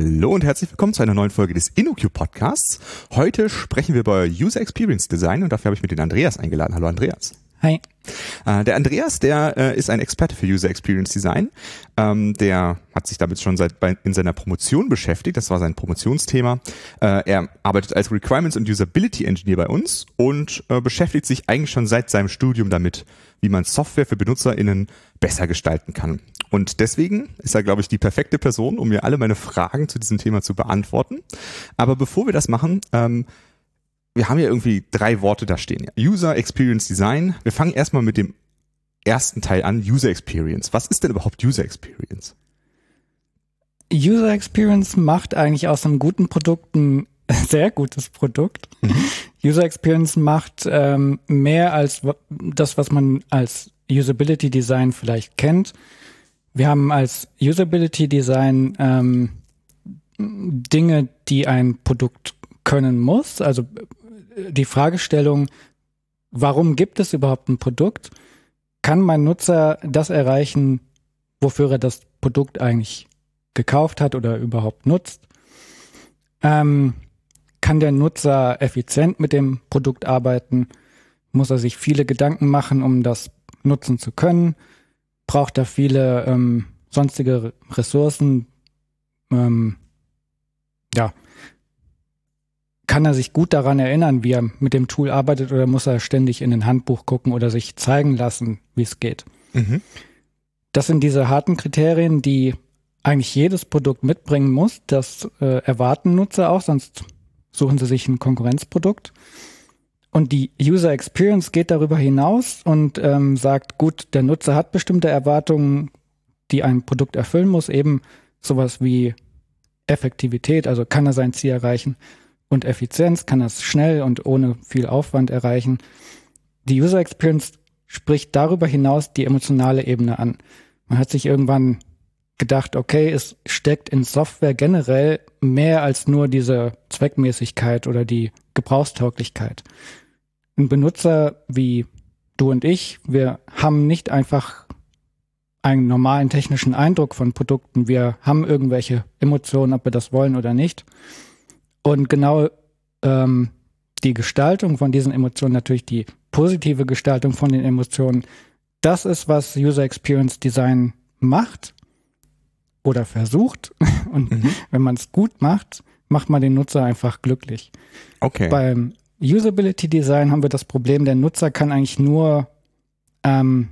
Hallo und herzlich willkommen zu einer neuen Folge des InnoQ Podcasts. Heute sprechen wir über User Experience Design und dafür habe ich mir den Andreas eingeladen. Hallo Andreas. Hi. Äh, der Andreas, der äh, ist ein Experte für User Experience Design. Ähm, der hat sich damit schon seit in seiner Promotion beschäftigt. Das war sein Promotionsthema. Äh, er arbeitet als Requirements und Usability Engineer bei uns und beschäftigt sich eigentlich schon seit seinem Studium damit, wie man Software für BenutzerInnen besser gestalten kann. Und deswegen ist er, glaube ich, die perfekte Person, um mir alle meine Fragen zu diesem Thema zu beantworten. Aber bevor wir das machen, ähm, wir haben ja irgendwie drei Worte da stehen. User Experience Design. Wir fangen erstmal mit dem ersten Teil an, User Experience. Was ist denn überhaupt User Experience? User Experience macht eigentlich aus einem guten Produkt ein sehr gutes Produkt. Mhm. User Experience macht ähm, mehr als das, was man als Usability Design vielleicht kennt. Wir haben als Usability Design ähm, Dinge, die ein Produkt können muss. Also die Fragestellung, warum gibt es überhaupt ein Produkt? Kann mein Nutzer das erreichen, wofür er das Produkt eigentlich gekauft hat oder überhaupt nutzt? Ähm, kann der Nutzer effizient mit dem Produkt arbeiten? Muss er sich viele Gedanken machen, um das nutzen zu können? Braucht er viele ähm, sonstige Ressourcen? Ähm, ja, kann er sich gut daran erinnern, wie er mit dem Tool arbeitet oder muss er ständig in ein Handbuch gucken oder sich zeigen lassen, wie es geht? Mhm. Das sind diese harten Kriterien, die eigentlich jedes Produkt mitbringen muss. Das äh, erwarten Nutzer auch, sonst suchen sie sich ein Konkurrenzprodukt. Und die User Experience geht darüber hinaus und ähm, sagt, gut, der Nutzer hat bestimmte Erwartungen, die ein Produkt erfüllen muss, eben sowas wie Effektivität, also kann er sein Ziel erreichen und Effizienz, kann das schnell und ohne viel Aufwand erreichen. Die User Experience spricht darüber hinaus die emotionale Ebene an. Man hat sich irgendwann gedacht, okay, es steckt in Software generell mehr als nur diese Zweckmäßigkeit oder die Gebrauchstauglichkeit. Ein Benutzer wie du und ich, wir haben nicht einfach einen normalen technischen Eindruck von Produkten. Wir haben irgendwelche Emotionen, ob wir das wollen oder nicht. Und genau ähm, die Gestaltung von diesen Emotionen, natürlich die positive Gestaltung von den Emotionen, das ist, was User Experience Design macht oder versucht. Und mhm. wenn man es gut macht, macht man den Nutzer einfach glücklich. Okay. Beim Usability Design haben wir das Problem, der Nutzer kann eigentlich nur ähm,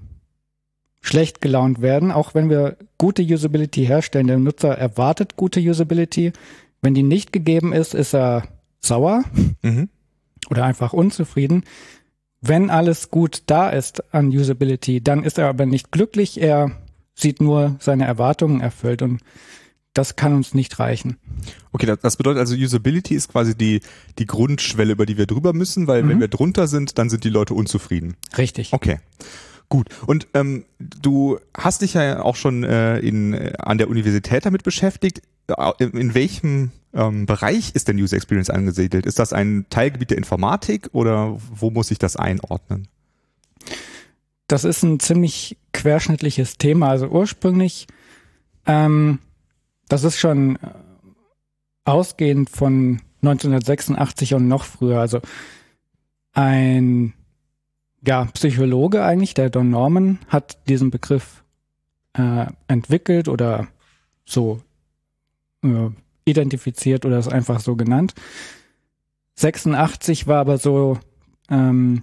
schlecht gelaunt werden, auch wenn wir gute Usability herstellen. Der Nutzer erwartet gute Usability. Wenn die nicht gegeben ist, ist er sauer mhm. oder einfach unzufrieden. Wenn alles gut da ist an Usability, dann ist er aber nicht glücklich. Er sieht nur seine Erwartungen erfüllt und das kann uns nicht reichen. Okay, das bedeutet also Usability ist quasi die, die Grundschwelle, über die wir drüber müssen, weil mhm. wenn wir drunter sind, dann sind die Leute unzufrieden. Richtig. Okay. Gut. Und ähm, du hast dich ja auch schon äh, in, äh, an der Universität damit beschäftigt. Äh, in welchem ähm, Bereich ist denn User Experience angesiedelt? Ist das ein Teilgebiet der Informatik oder wo muss ich das einordnen? Das ist ein ziemlich querschnittliches Thema. Also ursprünglich, ähm, das ist schon äh, ausgehend von 1986 und noch früher. Also ein ja, Psychologe eigentlich, der Don Norman, hat diesen Begriff äh, entwickelt oder so äh, identifiziert oder ist einfach so genannt. 86 war aber so, ähm,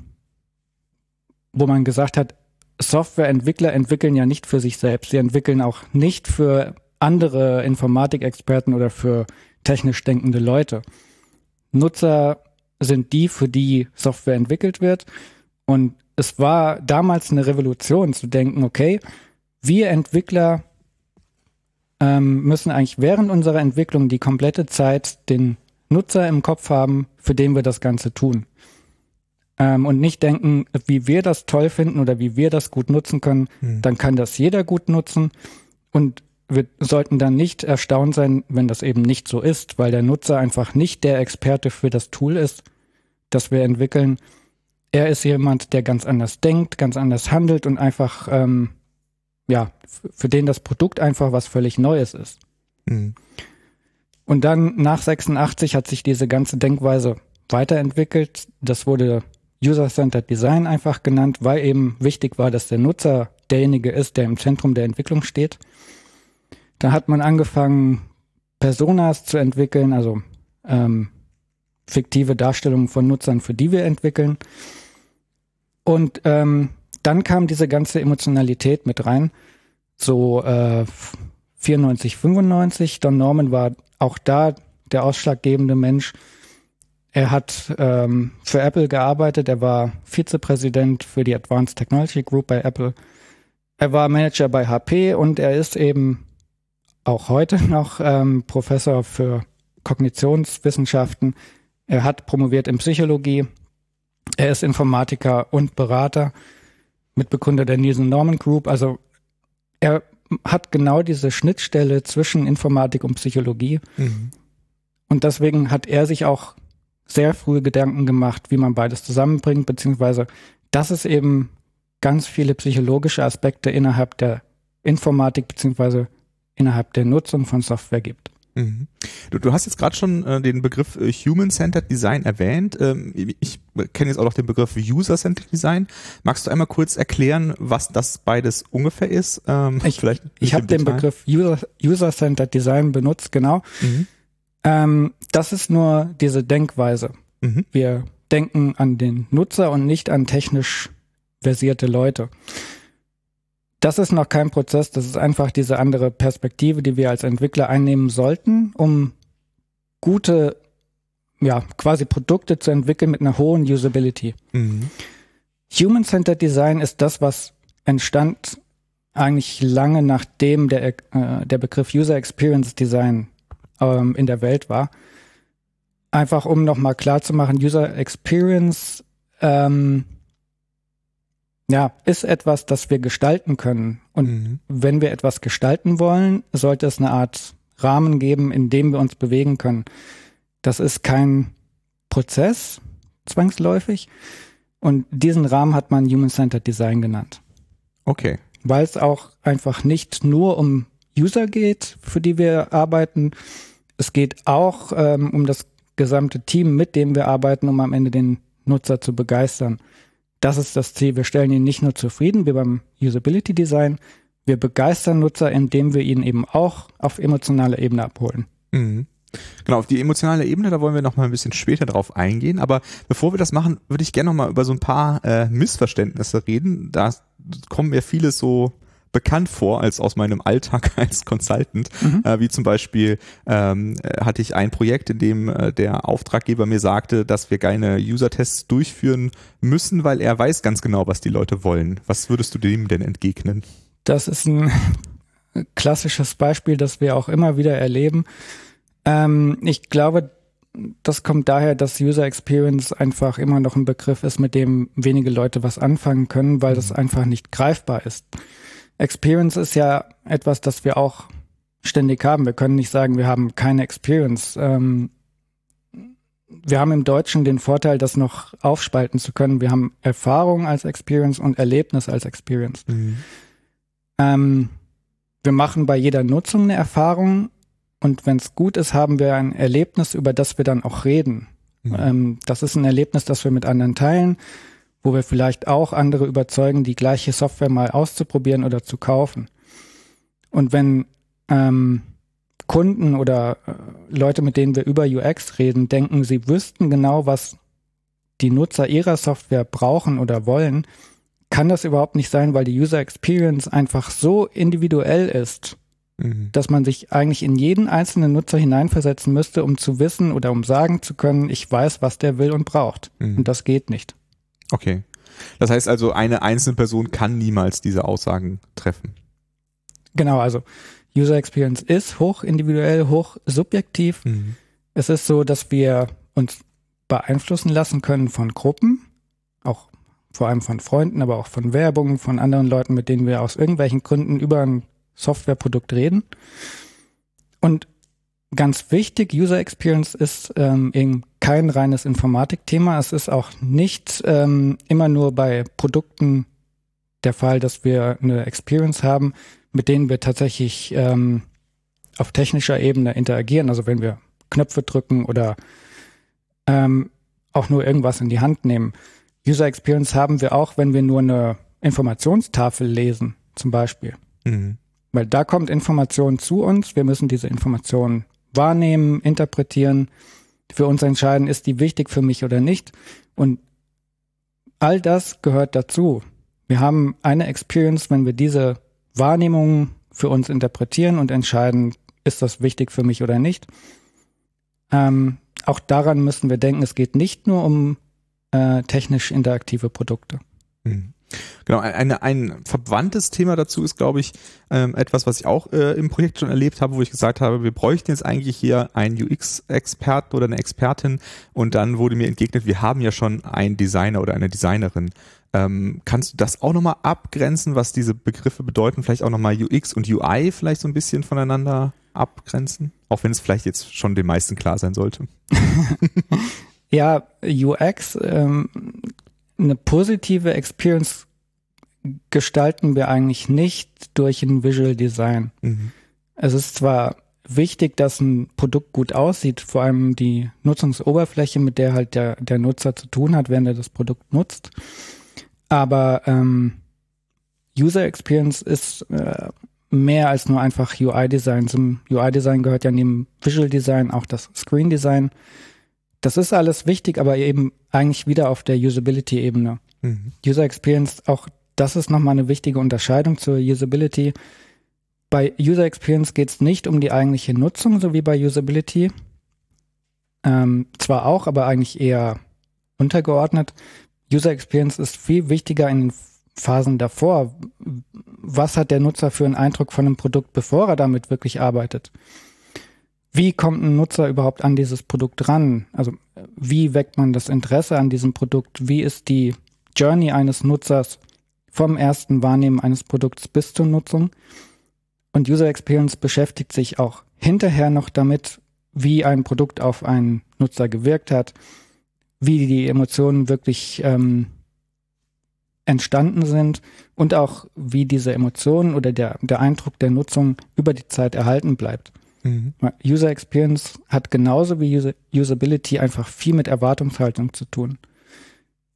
wo man gesagt hat, Softwareentwickler entwickeln ja nicht für sich selbst. Sie entwickeln auch nicht für andere Informatikexperten oder für technisch denkende Leute. Nutzer sind die, für die Software entwickelt wird. Und es war damals eine Revolution zu denken, okay, wir Entwickler ähm, müssen eigentlich während unserer Entwicklung die komplette Zeit den Nutzer im Kopf haben, für den wir das Ganze tun. Ähm, und nicht denken, wie wir das toll finden oder wie wir das gut nutzen können, hm. dann kann das jeder gut nutzen. Und wir sollten dann nicht erstaunt sein, wenn das eben nicht so ist, weil der Nutzer einfach nicht der Experte für das Tool ist, das wir entwickeln. Er ist jemand, der ganz anders denkt, ganz anders handelt und einfach ähm, ja, für den das Produkt einfach was völlig Neues ist. Mhm. Und dann nach 86 hat sich diese ganze Denkweise weiterentwickelt. Das wurde User-Centered Design einfach genannt, weil eben wichtig war, dass der Nutzer derjenige ist, der im Zentrum der Entwicklung steht. Da hat man angefangen, Personas zu entwickeln, also ähm, fiktive Darstellungen von Nutzern, für die wir entwickeln. Und ähm, dann kam diese ganze Emotionalität mit rein. So äh, 94, 95. Don Norman war auch da der ausschlaggebende Mensch. Er hat ähm, für Apple gearbeitet. Er war Vizepräsident für die Advanced Technology Group bei Apple. Er war Manager bei HP und er ist eben auch heute noch ähm, Professor für Kognitionswissenschaften. Er hat promoviert in Psychologie. Er ist Informatiker und Berater, Mitbegründer der Nielsen Norman Group. Also er hat genau diese Schnittstelle zwischen Informatik und Psychologie. Mhm. Und deswegen hat er sich auch sehr früh Gedanken gemacht, wie man beides zusammenbringt, beziehungsweise dass es eben ganz viele psychologische Aspekte innerhalb der Informatik beziehungsweise innerhalb der Nutzung von Software gibt. Mhm. Du, du hast jetzt gerade schon äh, den Begriff äh, Human-Centered Design erwähnt. Ähm, ich kenne jetzt auch noch den Begriff User-Centered Design. Magst du einmal kurz erklären, was das beides ungefähr ist? Ähm, ich vielleicht ich habe den Begriff User-Centered Design benutzt, genau. Mhm. Ähm, das ist nur diese Denkweise. Mhm. Wir denken an den Nutzer und nicht an technisch versierte Leute das ist noch kein Prozess, das ist einfach diese andere Perspektive, die wir als Entwickler einnehmen sollten, um gute, ja, quasi Produkte zu entwickeln mit einer hohen Usability. Mhm. Human-Centered Design ist das, was entstand eigentlich lange nachdem der, äh, der Begriff User Experience Design ähm, in der Welt war. Einfach um nochmal klar zu machen, User Experience ähm, ja, ist etwas, das wir gestalten können. Und mhm. wenn wir etwas gestalten wollen, sollte es eine Art Rahmen geben, in dem wir uns bewegen können. Das ist kein Prozess, zwangsläufig. Und diesen Rahmen hat man Human-Centered Design genannt. Okay. Weil es auch einfach nicht nur um User geht, für die wir arbeiten. Es geht auch ähm, um das gesamte Team, mit dem wir arbeiten, um am Ende den Nutzer zu begeistern. Das ist das Ziel. Wir stellen ihn nicht nur zufrieden wie beim Usability Design, wir begeistern Nutzer, indem wir ihn eben auch auf emotionaler Ebene abholen. Mhm. Genau, auf die emotionale Ebene, da wollen wir noch mal ein bisschen später drauf eingehen. Aber bevor wir das machen, würde ich gerne noch mal über so ein paar äh, Missverständnisse reden. Da kommen mir viele so bekannt vor als aus meinem Alltag als Consultant, mhm. äh, wie zum Beispiel ähm, hatte ich ein Projekt, in dem äh, der Auftraggeber mir sagte, dass wir keine User-Tests durchführen müssen, weil er weiß ganz genau, was die Leute wollen. Was würdest du dem denn entgegnen? Das ist ein klassisches Beispiel, das wir auch immer wieder erleben. Ähm, ich glaube, das kommt daher, dass User Experience einfach immer noch ein Begriff ist, mit dem wenige Leute was anfangen können, weil das mhm. einfach nicht greifbar ist. Experience ist ja etwas, das wir auch ständig haben. Wir können nicht sagen, wir haben keine Experience. Ähm, wir haben im Deutschen den Vorteil, das noch aufspalten zu können. Wir haben Erfahrung als Experience und Erlebnis als Experience. Mhm. Ähm, wir machen bei jeder Nutzung eine Erfahrung und wenn es gut ist, haben wir ein Erlebnis, über das wir dann auch reden. Mhm. Ähm, das ist ein Erlebnis, das wir mit anderen teilen wo wir vielleicht auch andere überzeugen, die gleiche Software mal auszuprobieren oder zu kaufen. Und wenn ähm, Kunden oder äh, Leute, mit denen wir über UX reden, denken, sie wüssten genau, was die Nutzer ihrer Software brauchen oder wollen, kann das überhaupt nicht sein, weil die User Experience einfach so individuell ist, mhm. dass man sich eigentlich in jeden einzelnen Nutzer hineinversetzen müsste, um zu wissen oder um sagen zu können, ich weiß, was der will und braucht. Mhm. Und das geht nicht. Okay. Das heißt also, eine einzelne Person kann niemals diese Aussagen treffen. Genau, also User Experience ist hoch individuell, hoch subjektiv. Mhm. Es ist so, dass wir uns beeinflussen lassen können von Gruppen, auch vor allem von Freunden, aber auch von Werbung, von anderen Leuten, mit denen wir aus irgendwelchen Gründen über ein Softwareprodukt reden. Und ganz wichtig, User Experience ist ähm, eben kein reines Informatikthema. Es ist auch nicht ähm, immer nur bei Produkten der Fall, dass wir eine Experience haben, mit denen wir tatsächlich ähm, auf technischer Ebene interagieren. Also wenn wir Knöpfe drücken oder ähm, auch nur irgendwas in die Hand nehmen. User Experience haben wir auch, wenn wir nur eine Informationstafel lesen, zum Beispiel. Mhm. Weil da kommt Information zu uns, wir müssen diese Information wahrnehmen, interpretieren, für uns entscheiden, ist die wichtig für mich oder nicht. Und all das gehört dazu. Wir haben eine Experience, wenn wir diese Wahrnehmung für uns interpretieren und entscheiden, ist das wichtig für mich oder nicht. Ähm, auch daran müssen wir denken, es geht nicht nur um äh, technisch interaktive Produkte. Mhm. Genau, ein, ein verwandtes Thema dazu ist, glaube ich, ähm, etwas, was ich auch äh, im Projekt schon erlebt habe, wo ich gesagt habe, wir bräuchten jetzt eigentlich hier einen UX-Experten oder eine Expertin und dann wurde mir entgegnet, wir haben ja schon einen Designer oder eine Designerin. Ähm, kannst du das auch nochmal abgrenzen, was diese Begriffe bedeuten? Vielleicht auch nochmal UX und UI vielleicht so ein bisschen voneinander abgrenzen? Auch wenn es vielleicht jetzt schon den meisten klar sein sollte. ja, UX, ähm, eine positive Experience gestalten wir eigentlich nicht durch ein Visual Design. Mhm. Es ist zwar wichtig, dass ein Produkt gut aussieht, vor allem die Nutzungsoberfläche, mit der halt der, der Nutzer zu tun hat, wenn er das Produkt nutzt. Aber ähm, User Experience ist äh, mehr als nur einfach UI-Design. Zum UI-Design gehört ja neben Visual Design auch das Screen Design. Das ist alles wichtig, aber eben eigentlich wieder auf der Usability-Ebene. Mhm. User Experience, auch das ist nochmal eine wichtige Unterscheidung zur Usability. Bei User Experience geht es nicht um die eigentliche Nutzung, so wie bei Usability. Ähm, zwar auch, aber eigentlich eher untergeordnet. User Experience ist viel wichtiger in den Phasen davor. Was hat der Nutzer für einen Eindruck von einem Produkt, bevor er damit wirklich arbeitet? Wie kommt ein Nutzer überhaupt an dieses Produkt ran? Also wie weckt man das Interesse an diesem Produkt? Wie ist die Journey eines Nutzers vom ersten Wahrnehmen eines Produkts bis zur Nutzung? Und User Experience beschäftigt sich auch hinterher noch damit, wie ein Produkt auf einen Nutzer gewirkt hat, wie die Emotionen wirklich ähm, entstanden sind und auch wie diese Emotionen oder der, der Eindruck der Nutzung über die Zeit erhalten bleibt. Mhm. User Experience hat genauso wie User Usability einfach viel mit Erwartungshaltung zu tun.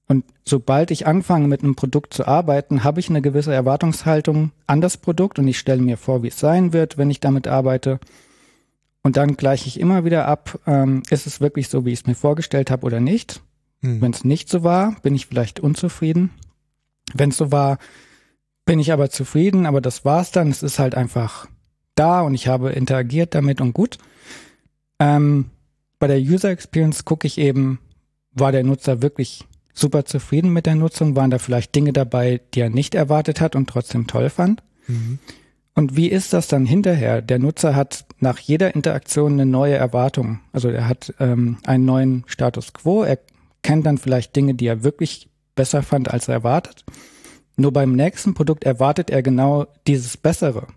Und sobald ich anfange, mit einem Produkt zu arbeiten, habe ich eine gewisse Erwartungshaltung an das Produkt und ich stelle mir vor, wie es sein wird, wenn ich damit arbeite. Und dann gleiche ich immer wieder ab, ähm, ist es wirklich so, wie ich es mir vorgestellt habe oder nicht. Mhm. Wenn es nicht so war, bin ich vielleicht unzufrieden. Wenn es so war, bin ich aber zufrieden, aber das war's dann. Es ist halt einfach da und ich habe interagiert damit und gut. Ähm, bei der User Experience gucke ich eben, war der Nutzer wirklich super zufrieden mit der Nutzung? Waren da vielleicht Dinge dabei, die er nicht erwartet hat und trotzdem toll fand? Mhm. Und wie ist das dann hinterher? Der Nutzer hat nach jeder Interaktion eine neue Erwartung. Also er hat ähm, einen neuen Status quo. Er kennt dann vielleicht Dinge, die er wirklich besser fand, als er erwartet. Nur beim nächsten Produkt erwartet er genau dieses Bessere.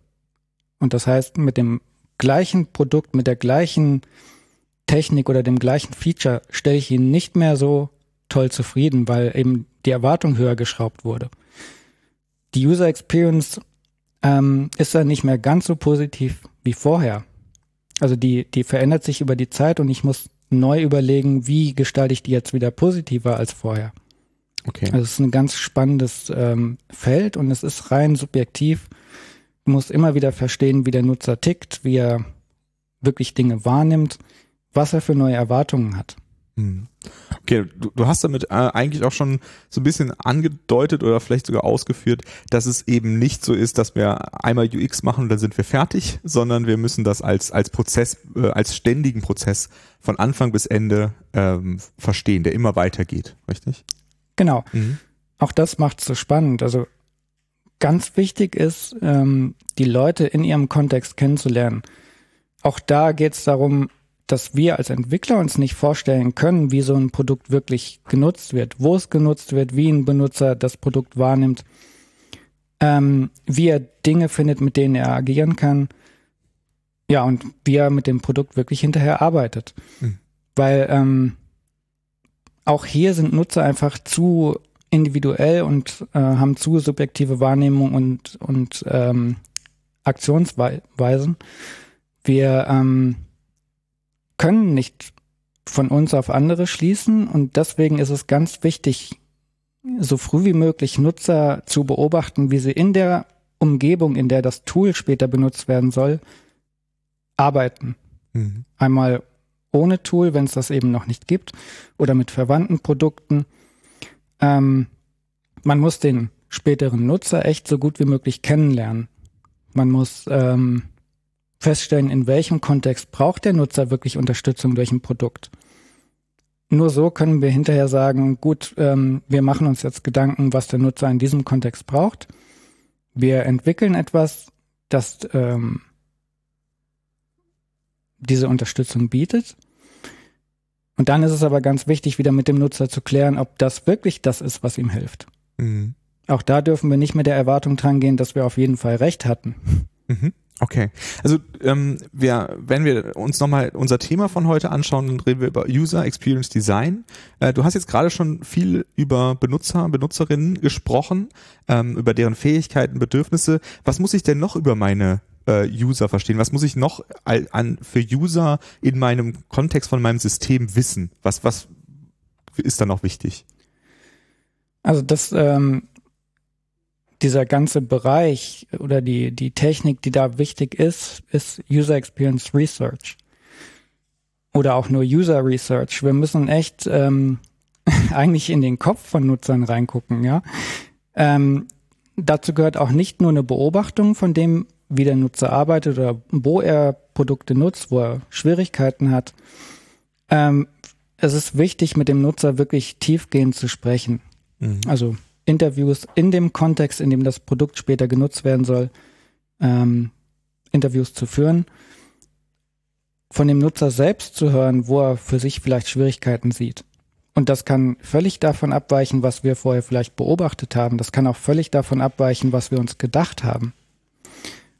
Und das heißt, mit dem gleichen Produkt, mit der gleichen Technik oder dem gleichen Feature stelle ich ihn nicht mehr so toll zufrieden, weil eben die Erwartung höher geschraubt wurde. Die User Experience ähm, ist dann nicht mehr ganz so positiv wie vorher. Also die, die verändert sich über die Zeit und ich muss neu überlegen, wie gestalte ich die jetzt wieder positiver als vorher. Okay. Also es ist ein ganz spannendes ähm, Feld und es ist rein subjektiv. Du musst immer wieder verstehen, wie der Nutzer tickt, wie er wirklich Dinge wahrnimmt, was er für neue Erwartungen hat. Hm. Okay, du, du hast damit äh, eigentlich auch schon so ein bisschen angedeutet oder vielleicht sogar ausgeführt, dass es eben nicht so ist, dass wir einmal UX machen und dann sind wir fertig, sondern wir müssen das als als Prozess, äh, als ständigen Prozess von Anfang bis Ende ähm, verstehen, der immer weitergeht, richtig? Genau. Mhm. Auch das macht es so spannend. Also ganz wichtig ist, ähm, die Leute in ihrem Kontext kennenzulernen. Auch da geht es darum, dass wir als Entwickler uns nicht vorstellen können, wie so ein Produkt wirklich genutzt wird, wo es genutzt wird, wie ein Benutzer das Produkt wahrnimmt, ähm, wie er Dinge findet, mit denen er agieren kann. Ja, und wie er mit dem Produkt wirklich hinterher arbeitet. Mhm. Weil ähm, auch hier sind Nutzer einfach zu individuell und äh, haben zu subjektive Wahrnehmung und, und ähm, Aktionsweisen. Wir ähm, können nicht von uns auf andere schließen und deswegen ist es ganz wichtig, so früh wie möglich Nutzer zu beobachten, wie sie in der Umgebung, in der das Tool später benutzt werden soll, arbeiten. Mhm. Einmal ohne Tool, wenn es das eben noch nicht gibt, oder mit verwandten Produkten. Ähm, man muss den späteren Nutzer echt so gut wie möglich kennenlernen. Man muss ähm, feststellen, in welchem Kontext braucht der Nutzer wirklich Unterstützung durch ein Produkt. Nur so können wir hinterher sagen, gut, ähm, wir machen uns jetzt Gedanken, was der Nutzer in diesem Kontext braucht. Wir entwickeln etwas, das ähm, diese Unterstützung bietet. Und dann ist es aber ganz wichtig, wieder mit dem Nutzer zu klären, ob das wirklich das ist, was ihm hilft. Mhm. Auch da dürfen wir nicht mit der Erwartung dran gehen, dass wir auf jeden Fall recht hatten. Mhm. Okay, also ähm, wir, wenn wir uns nochmal unser Thema von heute anschauen, dann reden wir über User Experience Design. Äh, du hast jetzt gerade schon viel über Benutzer, Benutzerinnen gesprochen, ähm, über deren Fähigkeiten, Bedürfnisse. Was muss ich denn noch über meine äh, User verstehen? Was muss ich noch an, für User in meinem Kontext von meinem System wissen? Was, was ist da noch wichtig? Also das, ähm, dieser ganze Bereich oder die, die Technik, die da wichtig ist, ist User Experience Research. Oder auch nur User Research. Wir müssen echt ähm, eigentlich in den Kopf von Nutzern reingucken, ja. Ähm, dazu gehört auch nicht nur eine Beobachtung von dem, wie der Nutzer arbeitet oder wo er Produkte nutzt, wo er Schwierigkeiten hat. Ähm, es ist wichtig, mit dem Nutzer wirklich tiefgehend zu sprechen. Mhm. Also Interviews in dem Kontext, in dem das Produkt später genutzt werden soll, ähm, Interviews zu führen, von dem Nutzer selbst zu hören, wo er für sich vielleicht Schwierigkeiten sieht. Und das kann völlig davon abweichen, was wir vorher vielleicht beobachtet haben. Das kann auch völlig davon abweichen, was wir uns gedacht haben.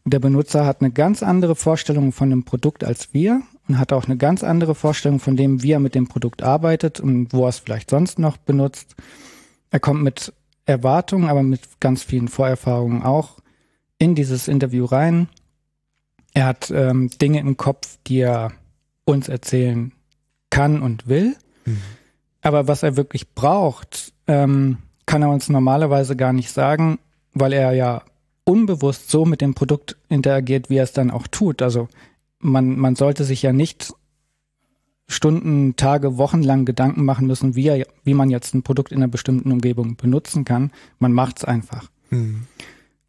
Der Benutzer hat eine ganz andere Vorstellung von dem Produkt als wir und hat auch eine ganz andere Vorstellung von dem, wie er mit dem Produkt arbeitet und wo er es vielleicht sonst noch benutzt. Er kommt mit Erwartungen, aber mit ganz vielen Vorerfahrungen auch in dieses Interview rein. Er hat ähm, Dinge im Kopf, die er uns erzählen kann und will. Mhm. Aber was er wirklich braucht, ähm, kann er uns normalerweise gar nicht sagen, weil er ja unbewusst so mit dem Produkt interagiert, wie er es dann auch tut. Also man, man sollte sich ja nicht Stunden, Tage, Wochen lang Gedanken machen müssen, wie, er, wie man jetzt ein Produkt in einer bestimmten Umgebung benutzen kann. Man macht es einfach. Mhm.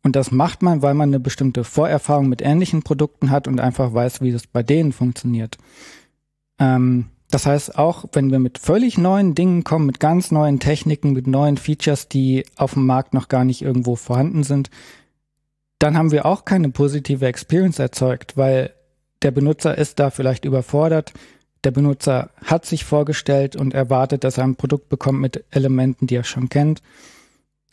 Und das macht man, weil man eine bestimmte Vorerfahrung mit ähnlichen Produkten hat und einfach weiß, wie das bei denen funktioniert. Ähm, das heißt, auch wenn wir mit völlig neuen Dingen kommen, mit ganz neuen Techniken, mit neuen Features, die auf dem Markt noch gar nicht irgendwo vorhanden sind, dann haben wir auch keine positive Experience erzeugt, weil der Benutzer ist da vielleicht überfordert. Der Benutzer hat sich vorgestellt und erwartet, dass er ein Produkt bekommt mit Elementen, die er schon kennt.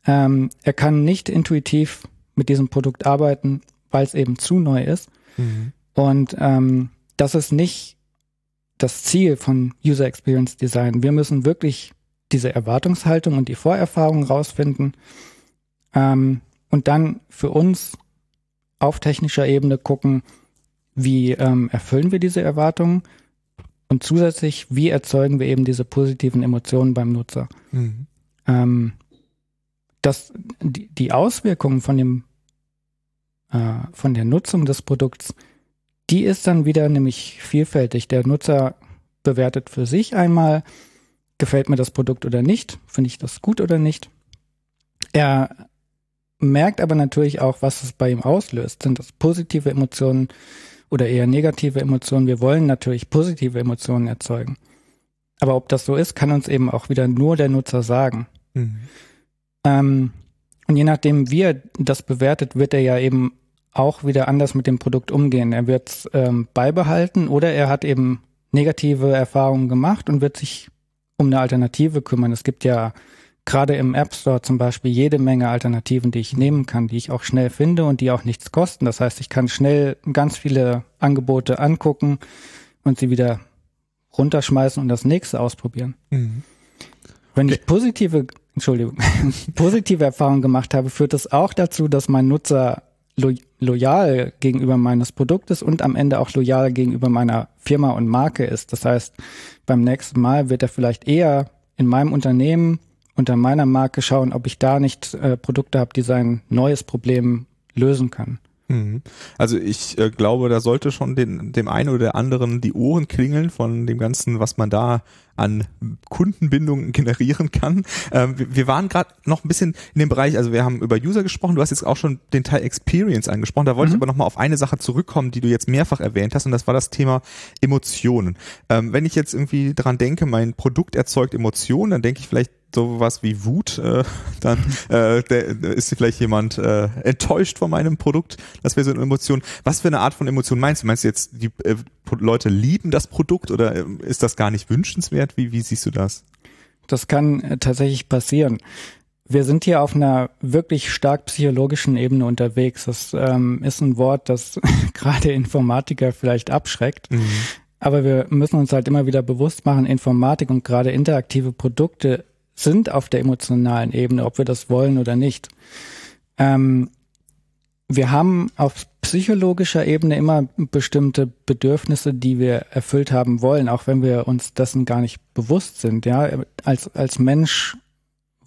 Ähm, er kann nicht intuitiv mit diesem Produkt arbeiten, weil es eben zu neu ist. Mhm. Und ähm, das ist nicht das Ziel von User Experience Design. Wir müssen wirklich diese Erwartungshaltung und die Vorerfahrung rausfinden ähm, und dann für uns auf technischer Ebene gucken, wie ähm, erfüllen wir diese Erwartungen und zusätzlich, wie erzeugen wir eben diese positiven Emotionen beim Nutzer. Mhm. Ähm, das, die, die Auswirkungen von dem äh, von der Nutzung des Produkts, die ist dann wieder nämlich vielfältig. Der Nutzer bewertet für sich einmal, gefällt mir das Produkt oder nicht, finde ich das gut oder nicht. Er merkt aber natürlich auch, was es bei ihm auslöst. Sind das positive Emotionen oder eher negative Emotionen? Wir wollen natürlich positive Emotionen erzeugen. Aber ob das so ist, kann uns eben auch wieder nur der Nutzer sagen. Mhm. Ähm, und je nachdem, wie er das bewertet, wird er ja eben auch wieder anders mit dem Produkt umgehen. Er wird es ähm, beibehalten oder er hat eben negative Erfahrungen gemacht und wird sich um eine Alternative kümmern. Es gibt ja gerade im App Store zum Beispiel jede Menge Alternativen, die ich nehmen kann, die ich auch schnell finde und die auch nichts kosten. Das heißt, ich kann schnell ganz viele Angebote angucken und sie wieder runterschmeißen und das nächste ausprobieren. Mhm. Wenn ich positive, Entschuldigung, positive Erfahrungen gemacht habe, führt das auch dazu, dass mein Nutzer lo loyal gegenüber meines Produktes und am Ende auch loyal gegenüber meiner Firma und Marke ist. Das heißt, beim nächsten Mal wird er vielleicht eher in meinem Unternehmen unter meiner Marke schauen, ob ich da nicht äh, Produkte habe, die sein neues Problem lösen können. Mhm. Also ich äh, glaube, da sollte schon den, dem einen oder der anderen die Ohren klingeln von dem Ganzen, was man da an Kundenbindungen generieren kann. Ähm, wir, wir waren gerade noch ein bisschen in dem Bereich, also wir haben über User gesprochen, du hast jetzt auch schon den Teil Experience angesprochen, da wollte mhm. ich aber nochmal auf eine Sache zurückkommen, die du jetzt mehrfach erwähnt hast und das war das Thema Emotionen. Ähm, wenn ich jetzt irgendwie daran denke, mein Produkt erzeugt Emotionen, dann denke ich vielleicht sowas wie Wut, äh, dann äh, der, ist vielleicht jemand äh, enttäuscht von meinem Produkt. Das wäre so eine Emotion. Was für eine Art von Emotion meinst du? Meinst du jetzt, die äh, Leute lieben das Produkt oder äh, ist das gar nicht wünschenswert? Wie, wie siehst du das? Das kann äh, tatsächlich passieren. Wir sind hier auf einer wirklich stark psychologischen Ebene unterwegs. Das ähm, ist ein Wort, das gerade Informatiker vielleicht abschreckt. Mhm. Aber wir müssen uns halt immer wieder bewusst machen, Informatik und gerade interaktive Produkte sind auf der emotionalen Ebene, ob wir das wollen oder nicht. Ähm, wir haben auf psychologischer Ebene immer bestimmte Bedürfnisse, die wir erfüllt haben wollen, auch wenn wir uns dessen gar nicht bewusst sind. Ja, als, als Mensch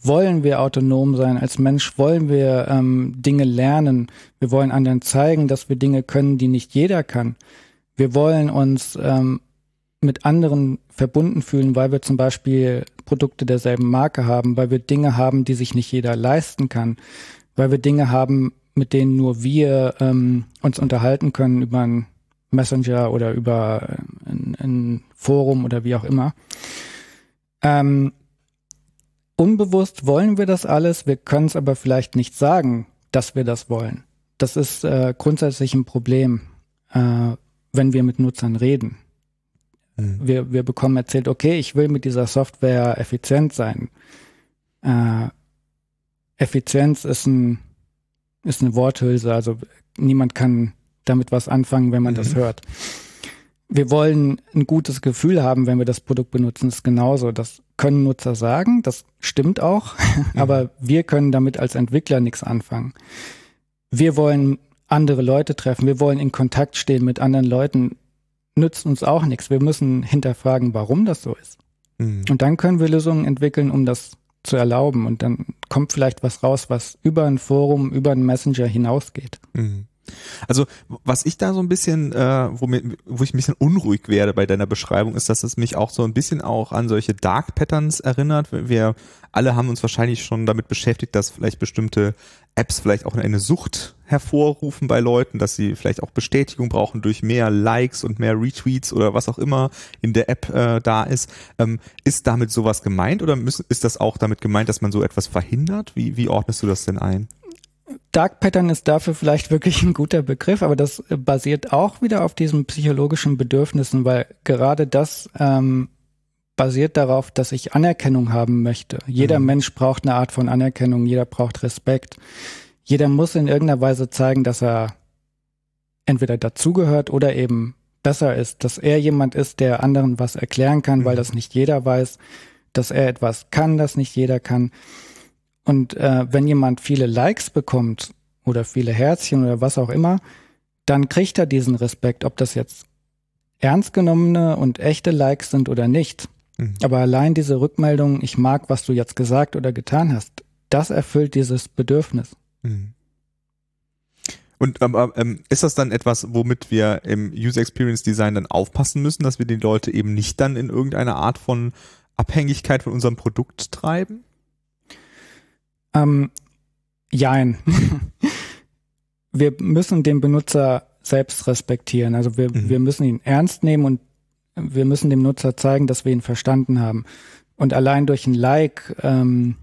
wollen wir autonom sein, als Mensch wollen wir ähm, Dinge lernen. Wir wollen anderen zeigen, dass wir Dinge können, die nicht jeder kann. Wir wollen uns ähm, mit anderen verbunden fühlen, weil wir zum Beispiel Produkte derselben Marke haben, weil wir Dinge haben, die sich nicht jeder leisten kann, weil wir Dinge haben, mit denen nur wir ähm, uns unterhalten können über ein Messenger oder über äh, ein, ein Forum oder wie auch immer. Ähm, unbewusst wollen wir das alles, wir können es aber vielleicht nicht sagen, dass wir das wollen. Das ist äh, grundsätzlich ein Problem, äh, wenn wir mit Nutzern reden. Mhm. Wir, wir bekommen erzählt, okay, ich will mit dieser Software effizient sein. Äh, Effizienz ist ein ist eine Worthülse, also niemand kann damit was anfangen, wenn man mhm. das hört. Wir wollen ein gutes Gefühl haben, wenn wir das Produkt benutzen, das ist genauso. Das können Nutzer sagen, das stimmt auch, mhm. aber wir können damit als Entwickler nichts anfangen. Wir wollen andere Leute treffen, wir wollen in Kontakt stehen mit anderen Leuten nützt uns auch nichts. Wir müssen hinterfragen, warum das so ist. Mhm. Und dann können wir Lösungen entwickeln, um das zu erlauben. Und dann kommt vielleicht was raus, was über ein Forum, über einen Messenger hinausgeht. Mhm. Also was ich da so ein bisschen, äh, wo, mir, wo ich ein bisschen unruhig werde bei deiner Beschreibung, ist, dass es mich auch so ein bisschen auch an solche Dark Patterns erinnert. Wir alle haben uns wahrscheinlich schon damit beschäftigt, dass vielleicht bestimmte Apps vielleicht auch eine Sucht hervorrufen bei Leuten, dass sie vielleicht auch Bestätigung brauchen durch mehr Likes und mehr Retweets oder was auch immer in der App äh, da ist. Ähm, ist damit sowas gemeint oder müssen, ist das auch damit gemeint, dass man so etwas verhindert? Wie, wie ordnest du das denn ein? Dark Pattern ist dafür vielleicht wirklich ein guter Begriff, aber das basiert auch wieder auf diesen psychologischen Bedürfnissen, weil gerade das ähm, basiert darauf, dass ich Anerkennung haben möchte. Jeder mhm. Mensch braucht eine Art von Anerkennung, jeder braucht Respekt. Jeder muss in irgendeiner Weise zeigen, dass er entweder dazugehört oder eben besser ist, dass er jemand ist, der anderen was erklären kann, mhm. weil das nicht jeder weiß, dass er etwas kann, das nicht jeder kann. Und äh, wenn jemand viele Likes bekommt oder viele Herzchen oder was auch immer, dann kriegt er diesen Respekt, ob das jetzt ernst genommene und echte Likes sind oder nicht. Mhm. Aber allein diese Rückmeldung, ich mag, was du jetzt gesagt oder getan hast, das erfüllt dieses Bedürfnis. Mhm. Und aber ähm, ist das dann etwas, womit wir im User Experience Design dann aufpassen müssen, dass wir die Leute eben nicht dann in irgendeine Art von Abhängigkeit von unserem Produkt treiben? Ähm, jein. wir müssen den Benutzer selbst respektieren. Also wir, mhm. wir müssen ihn ernst nehmen und wir müssen dem Nutzer zeigen, dass wir ihn verstanden haben. Und allein durch ein Like ähm,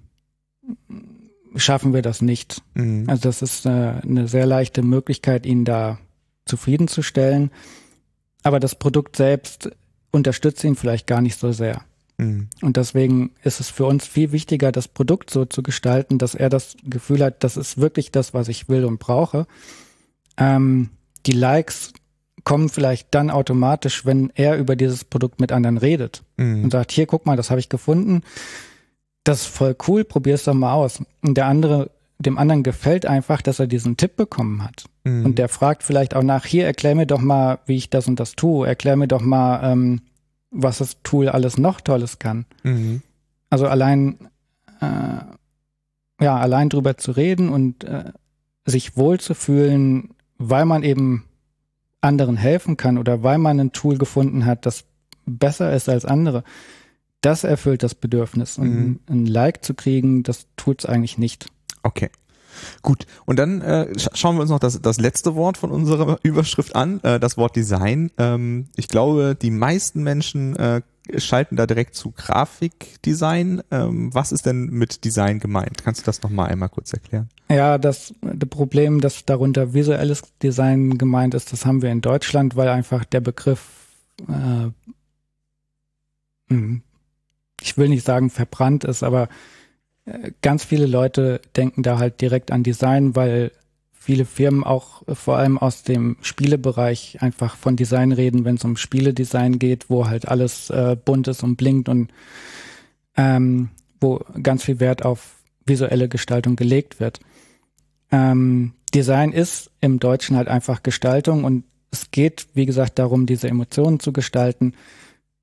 schaffen wir das nicht. Mhm. Also das ist äh, eine sehr leichte Möglichkeit, ihn da zufriedenzustellen. Aber das Produkt selbst unterstützt ihn vielleicht gar nicht so sehr. Mhm. Und deswegen ist es für uns viel wichtiger, das Produkt so zu gestalten, dass er das Gefühl hat, das ist wirklich das, was ich will und brauche. Ähm, die Likes kommen vielleicht dann automatisch, wenn er über dieses Produkt mit anderen redet mhm. und sagt, hier, guck mal, das habe ich gefunden. Das ist voll cool, probier's doch mal aus. Und der andere dem anderen gefällt einfach, dass er diesen Tipp bekommen hat. Mhm. Und der fragt vielleicht auch nach, hier, erklär mir doch mal, wie ich das und das tue. Erklär mir doch mal, ähm, was das Tool alles noch Tolles kann. Mhm. Also allein, äh, ja, allein drüber zu reden und äh, sich wohlzufühlen, weil man eben anderen helfen kann oder weil man ein Tool gefunden hat, das besser ist als andere, das erfüllt das Bedürfnis. Und mhm. ein Like zu kriegen, das tut's eigentlich nicht. Okay. Gut, und dann äh, schauen wir uns noch das, das letzte Wort von unserer Überschrift an, äh, das Wort Design. Ähm, ich glaube, die meisten Menschen äh, schalten da direkt zu Grafikdesign. Ähm, was ist denn mit Design gemeint? Kannst du das nochmal einmal kurz erklären? Ja, das, das Problem, dass darunter visuelles Design gemeint ist, das haben wir in Deutschland, weil einfach der Begriff, äh, hm, ich will nicht sagen verbrannt ist, aber ganz viele Leute denken da halt direkt an Design, weil viele Firmen auch vor allem aus dem Spielebereich einfach von Design reden, wenn es um Spieledesign geht, wo halt alles äh, bunt ist und blinkt und ähm, wo ganz viel Wert auf visuelle Gestaltung gelegt wird. Ähm, Design ist im Deutschen halt einfach Gestaltung und es geht, wie gesagt, darum, diese Emotionen zu gestalten.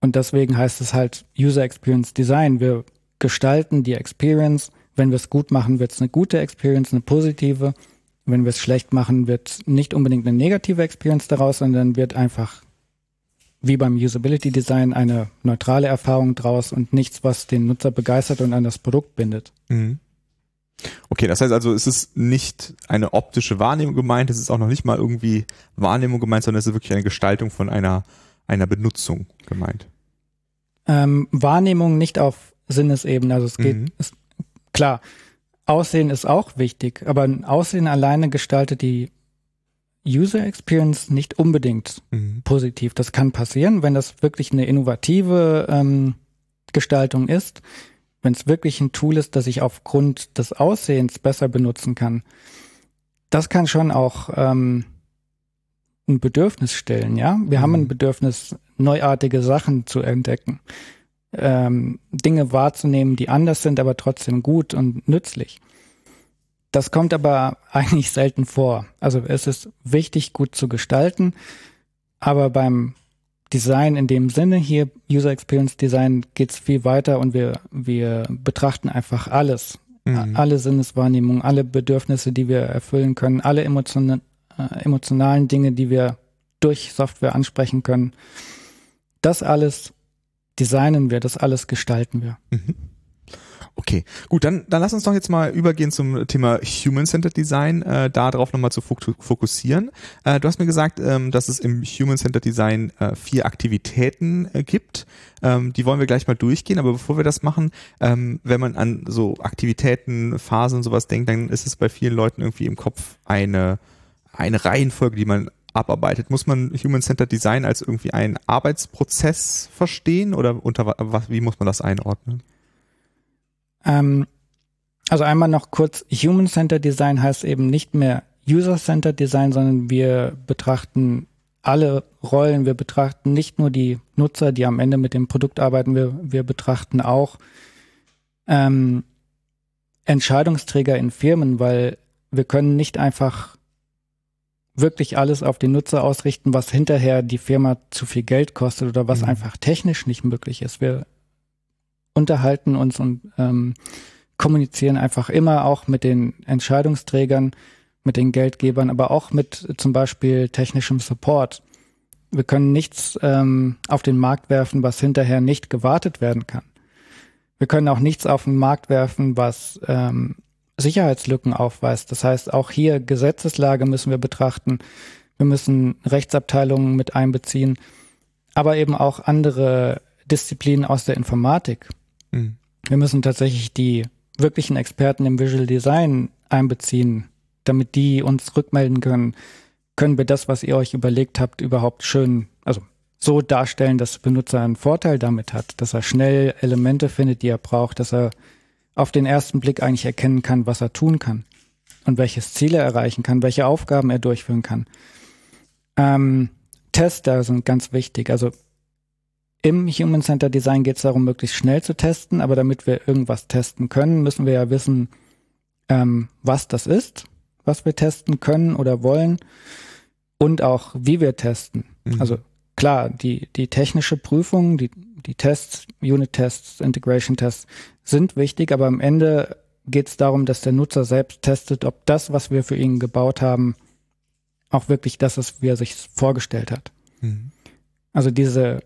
Und deswegen heißt es halt User Experience Design. Wir gestalten die Experience. Wenn wir es gut machen, wird es eine gute Experience, eine positive. Wenn wir es schlecht machen, wird nicht unbedingt eine negative Experience daraus, sondern wird einfach wie beim Usability Design eine neutrale Erfahrung draus und nichts, was den Nutzer begeistert und an das Produkt bindet. Mhm. Okay, das heißt also, es ist nicht eine optische Wahrnehmung gemeint, es ist auch noch nicht mal irgendwie Wahrnehmung gemeint, sondern es ist wirklich eine Gestaltung von einer, einer Benutzung gemeint. Ähm, Wahrnehmung nicht auf Sinnesebene. Also es geht, mhm. ist, klar, Aussehen ist auch wichtig, aber ein Aussehen alleine gestaltet die User Experience nicht unbedingt mhm. positiv. Das kann passieren, wenn das wirklich eine innovative ähm, Gestaltung ist, wenn es wirklich ein Tool ist, das ich aufgrund des Aussehens besser benutzen kann. Das kann schon auch ähm, ein Bedürfnis stellen, ja. Wir mhm. haben ein mhm. Bedürfnis, neuartige Sachen zu entdecken ähm, Dinge wahrzunehmen, die anders sind, aber trotzdem gut und nützlich. Das kommt aber eigentlich selten vor. Also es ist wichtig, gut zu gestalten, aber beim Design in dem Sinne hier, User Experience Design, geht's viel weiter und wir, wir betrachten einfach alles. Mhm. Alle Sinneswahrnehmungen, alle Bedürfnisse, die wir erfüllen können, alle emotion äh, emotionalen Dinge, die wir durch Software ansprechen können. Das alles designen wir, das alles gestalten wir. Mhm. Okay, gut, dann, dann lass uns doch jetzt mal übergehen zum Thema Human-Centered Design, äh, darauf nochmal zu fokussieren. Äh, du hast mir gesagt, ähm, dass es im Human-Centered Design äh, vier Aktivitäten äh, gibt. Ähm, die wollen wir gleich mal durchgehen, aber bevor wir das machen, ähm, wenn man an so Aktivitäten, Phasen und sowas denkt, dann ist es bei vielen Leuten irgendwie im Kopf eine, eine Reihenfolge, die man abarbeitet. Muss man Human-Centered Design als irgendwie einen Arbeitsprozess verstehen oder unter was, wie muss man das einordnen? Ähm, also einmal noch kurz, Human-Centered Design heißt eben nicht mehr User-Centered Design, sondern wir betrachten alle Rollen, wir betrachten nicht nur die Nutzer, die am Ende mit dem Produkt arbeiten, wir, wir betrachten auch ähm, Entscheidungsträger in Firmen, weil wir können nicht einfach wirklich alles auf den Nutzer ausrichten, was hinterher die Firma zu viel Geld kostet oder was mhm. einfach technisch nicht möglich ist. Wir unterhalten uns und ähm, kommunizieren einfach immer auch mit den Entscheidungsträgern, mit den Geldgebern, aber auch mit zum Beispiel technischem Support. Wir können nichts ähm, auf den Markt werfen, was hinterher nicht gewartet werden kann. Wir können auch nichts auf den Markt werfen, was ähm, Sicherheitslücken aufweist. Das heißt, auch hier Gesetzeslage müssen wir betrachten. Wir müssen Rechtsabteilungen mit einbeziehen, aber eben auch andere Disziplinen aus der Informatik. Mhm. Wir müssen tatsächlich die wirklichen Experten im Visual Design einbeziehen, damit die uns rückmelden können, können wir das, was ihr euch überlegt habt, überhaupt schön, also so darstellen, dass der Benutzer einen Vorteil damit hat, dass er schnell Elemente findet, die er braucht, dass er auf den ersten Blick eigentlich erkennen kann, was er tun kann und welches Ziel er erreichen kann, welche Aufgaben er durchführen kann. Ähm, Tester sind ganz wichtig. Also im Human Center Design geht es darum, möglichst schnell zu testen, aber damit wir irgendwas testen können, müssen wir ja wissen, ähm, was das ist, was wir testen können oder wollen und auch wie wir testen. Mhm. Also klar, die, die technische Prüfung, die, die Tests, Unit-Tests, Integration-Tests sind wichtig, aber am Ende geht es darum, dass der Nutzer selbst testet, ob das, was wir für ihn gebaut haben, auch wirklich das ist, wie er sich vorgestellt hat. Mhm. Also diese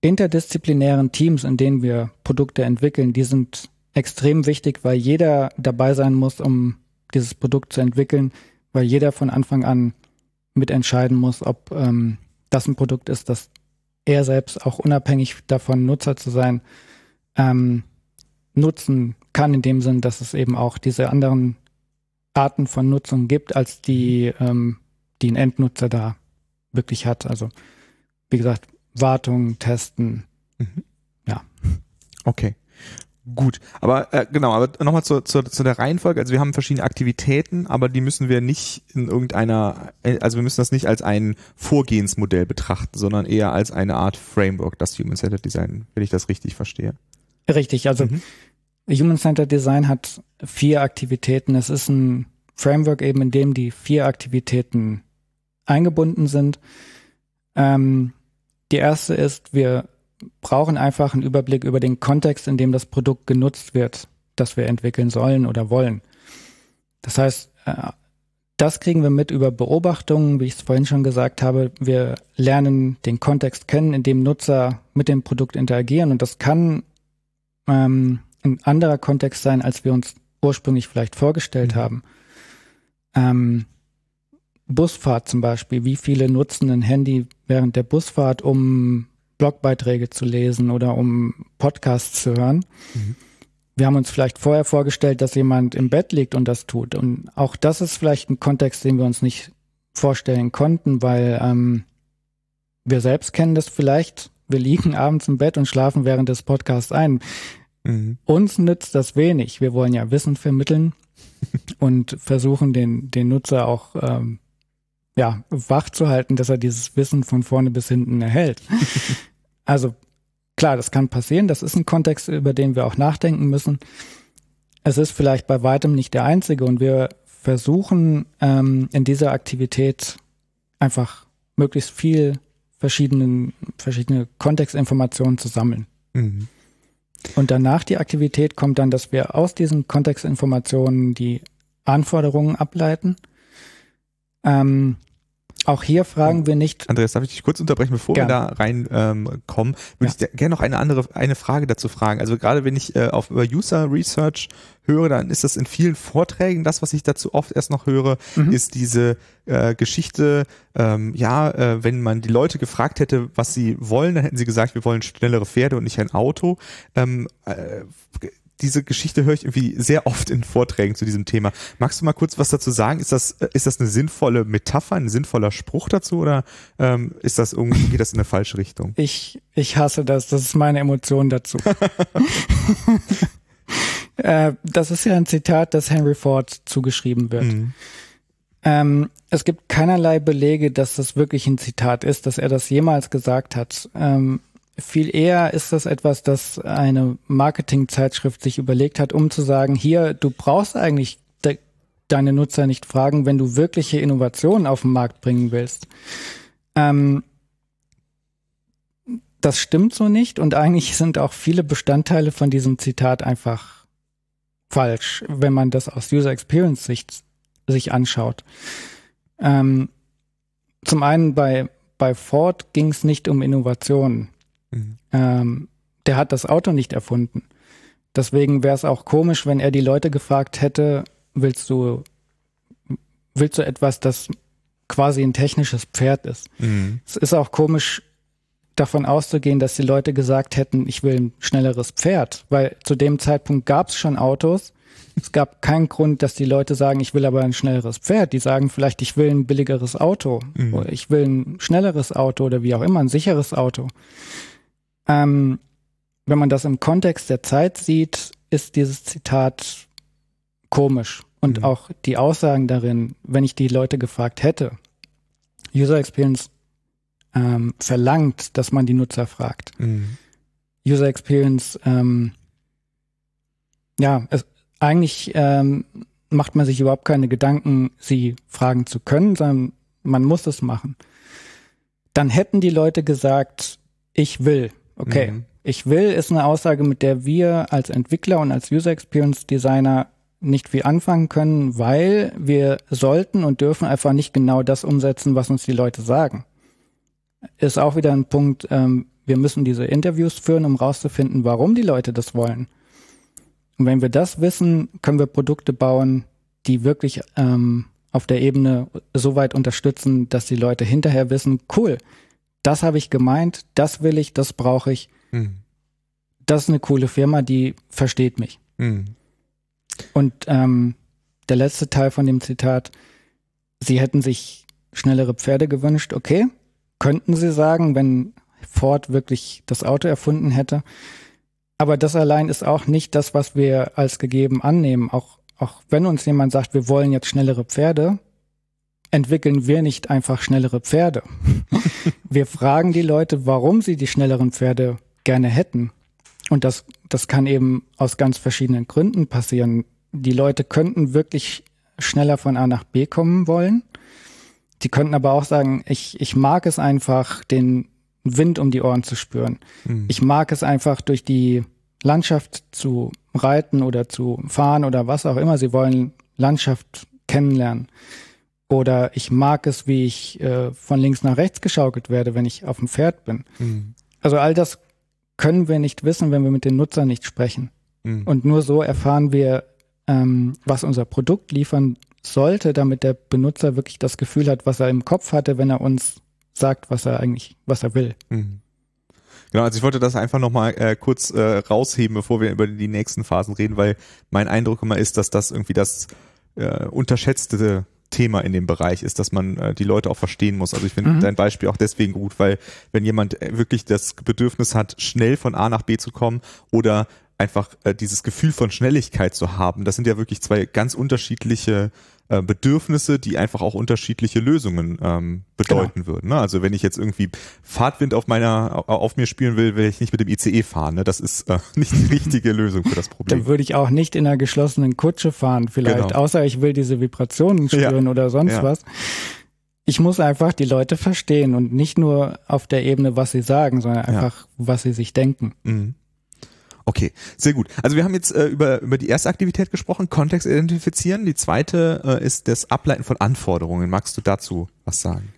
interdisziplinären Teams, in denen wir Produkte entwickeln, die sind extrem wichtig, weil jeder dabei sein muss, um dieses Produkt zu entwickeln, weil jeder von Anfang an mitentscheiden muss, ob ähm, das ein Produkt ist, das er selbst auch unabhängig davon Nutzer zu sein, ähm, nutzen kann, in dem Sinn, dass es eben auch diese anderen Arten von Nutzung gibt, als die, ähm, die ein Endnutzer da wirklich hat. Also wie gesagt, Wartung, Testen. Mhm. Ja. Okay. Gut, aber äh, genau, aber nochmal zu, zu, zu der Reihenfolge. Also wir haben verschiedene Aktivitäten, aber die müssen wir nicht in irgendeiner, äh, also wir müssen das nicht als ein Vorgehensmodell betrachten, sondern eher als eine Art Framework, das Human-Centered Design, wenn ich das richtig verstehe. Richtig, also mhm. Human-Centered Design hat vier Aktivitäten. Es ist ein Framework eben, in dem die vier Aktivitäten eingebunden sind. Ähm, die erste ist, wir brauchen einfach einen Überblick über den Kontext, in dem das Produkt genutzt wird, das wir entwickeln sollen oder wollen. Das heißt, äh, das kriegen wir mit über Beobachtungen, wie ich es vorhin schon gesagt habe. Wir lernen den Kontext kennen, in dem Nutzer mit dem Produkt interagieren. Und das kann ähm, ein anderer Kontext sein, als wir uns ursprünglich vielleicht vorgestellt mhm. haben. Ähm, Busfahrt zum Beispiel. Wie viele nutzen ein Handy während der Busfahrt, um Blogbeiträge zu lesen oder um Podcasts zu hören? Mhm. Wir haben uns vielleicht vorher vorgestellt, dass jemand im Bett liegt und das tut. Und auch das ist vielleicht ein Kontext, den wir uns nicht vorstellen konnten, weil ähm, wir selbst kennen das vielleicht. Wir liegen abends im Bett und schlafen während des Podcasts ein. Mhm. Uns nützt das wenig. Wir wollen ja Wissen vermitteln und versuchen den, den Nutzer auch ähm, ja, wach zu halten, dass er dieses Wissen von vorne bis hinten erhält. also klar, das kann passieren. Das ist ein Kontext, über den wir auch nachdenken müssen. Es ist vielleicht bei weitem nicht der einzige und wir versuchen ähm, in dieser Aktivität einfach möglichst viel verschiedenen, verschiedene Kontextinformationen zu sammeln. Mhm. Und danach die Aktivität kommt dann, dass wir aus diesen Kontextinformationen die Anforderungen ableiten. Ähm, auch hier fragen wir nicht. Andreas, darf ich dich kurz unterbrechen, bevor Gerne. wir da reinkommen? Ähm, würde ja. ich gerne noch eine andere, eine Frage dazu fragen. Also gerade wenn ich äh, auf über User Research höre, dann ist das in vielen Vorträgen, das, was ich dazu oft erst noch höre, mhm. ist diese äh, Geschichte, ähm, ja, äh, wenn man die Leute gefragt hätte, was sie wollen, dann hätten sie gesagt, wir wollen schnellere Pferde und nicht ein Auto. Ähm, äh, diese Geschichte höre ich irgendwie sehr oft in Vorträgen zu diesem Thema. Magst du mal kurz was dazu sagen? Ist das, ist das eine sinnvolle Metapher, ein sinnvoller Spruch dazu oder ähm, ist das irgendwie, geht das in eine falsche Richtung? Ich, ich hasse das. Das ist meine Emotion dazu. äh, das ist ja ein Zitat, das Henry Ford zugeschrieben wird. Mhm. Ähm, es gibt keinerlei Belege, dass das wirklich ein Zitat ist, dass er das jemals gesagt hat. Ähm, viel eher ist das etwas, das eine Marketingzeitschrift sich überlegt hat, um zu sagen, hier, du brauchst eigentlich de deine Nutzer nicht fragen, wenn du wirkliche Innovationen auf den Markt bringen willst. Ähm, das stimmt so nicht und eigentlich sind auch viele Bestandteile von diesem Zitat einfach falsch, wenn man das aus User Experience Sicht sich anschaut. Ähm, zum einen bei, bei Ford ging es nicht um Innovationen. Mhm. Ähm, der hat das Auto nicht erfunden. Deswegen wäre es auch komisch, wenn er die Leute gefragt hätte, willst du, willst du etwas, das quasi ein technisches Pferd ist? Mhm. Es ist auch komisch, davon auszugehen, dass die Leute gesagt hätten, ich will ein schnelleres Pferd, weil zu dem Zeitpunkt gab es schon Autos. Es gab keinen Grund, dass die Leute sagen, ich will aber ein schnelleres Pferd. Die sagen vielleicht, ich will ein billigeres Auto mhm. oder ich will ein schnelleres Auto oder wie auch immer, ein sicheres Auto. Ähm, wenn man das im Kontext der Zeit sieht, ist dieses Zitat komisch. Und mhm. auch die Aussagen darin, wenn ich die Leute gefragt hätte, User Experience ähm, verlangt, dass man die Nutzer fragt. Mhm. User Experience, ähm, ja, es, eigentlich ähm, macht man sich überhaupt keine Gedanken, sie fragen zu können, sondern man muss es machen. Dann hätten die Leute gesagt, ich will. Okay, mhm. ich will ist eine Aussage, mit der wir als Entwickler und als User Experience Designer nicht viel anfangen können, weil wir sollten und dürfen einfach nicht genau das umsetzen, was uns die Leute sagen. Ist auch wieder ein Punkt, ähm, wir müssen diese Interviews führen, um rauszufinden, warum die Leute das wollen. Und wenn wir das wissen, können wir Produkte bauen, die wirklich ähm, auf der Ebene so weit unterstützen, dass die Leute hinterher wissen, cool, das habe ich gemeint, das will ich, das brauche ich. Mhm. Das ist eine coole Firma, die versteht mich. Mhm. Und ähm, der letzte Teil von dem Zitat, sie hätten sich schnellere Pferde gewünscht, okay, könnten sie sagen, wenn Ford wirklich das Auto erfunden hätte. Aber das allein ist auch nicht das, was wir als gegeben annehmen. Auch, auch wenn uns jemand sagt, wir wollen jetzt schnellere Pferde, entwickeln wir nicht einfach schnellere Pferde. wir fragen die Leute, warum sie die schnelleren Pferde gerne hätten. Und das, das kann eben aus ganz verschiedenen Gründen passieren. Die Leute könnten wirklich schneller von A nach B kommen wollen. Die könnten aber auch sagen, ich, ich mag es einfach, den Wind um die Ohren zu spüren. Mhm. Ich mag es einfach durch die Landschaft zu reiten oder zu fahren oder was auch immer. Sie wollen Landschaft kennenlernen. Oder ich mag es, wie ich äh, von links nach rechts geschaukelt werde, wenn ich auf dem Pferd bin. Mhm. Also all das können wir nicht wissen, wenn wir mit den Nutzern nicht sprechen. Mhm. Und nur so erfahren wir, ähm, was unser Produkt liefern sollte, damit der Benutzer wirklich das Gefühl hat, was er im Kopf hatte, wenn er uns sagt, was er eigentlich, was er will. Mhm. Genau, also ich wollte das einfach nochmal äh, kurz äh, rausheben, bevor wir über die nächsten Phasen reden, weil mein Eindruck immer ist, dass das irgendwie das äh, unterschätzte Thema in dem Bereich ist, dass man äh, die Leute auch verstehen muss. Also ich finde mhm. dein Beispiel auch deswegen gut, weil wenn jemand äh, wirklich das Bedürfnis hat, schnell von A nach B zu kommen oder einfach äh, dieses Gefühl von Schnelligkeit zu haben, das sind ja wirklich zwei ganz unterschiedliche äh, Bedürfnisse, die einfach auch unterschiedliche Lösungen ähm, bedeuten genau. würden. Ne? Also wenn ich jetzt irgendwie Fahrtwind auf meiner auf mir spielen will, will ich nicht mit dem ICE fahren. Ne? Das ist äh, nicht die richtige Lösung für das Problem. Dann würde ich auch nicht in einer geschlossenen Kutsche fahren, vielleicht, genau. außer ich will diese Vibrationen spüren ja. oder sonst ja. was. Ich muss einfach die Leute verstehen und nicht nur auf der Ebene, was sie sagen, sondern einfach, ja. was sie sich denken. Mhm. Okay, sehr gut. Also wir haben jetzt äh, über, über die erste Aktivität gesprochen, Kontext identifizieren. Die zweite äh, ist das Ableiten von Anforderungen. Magst du dazu was sagen?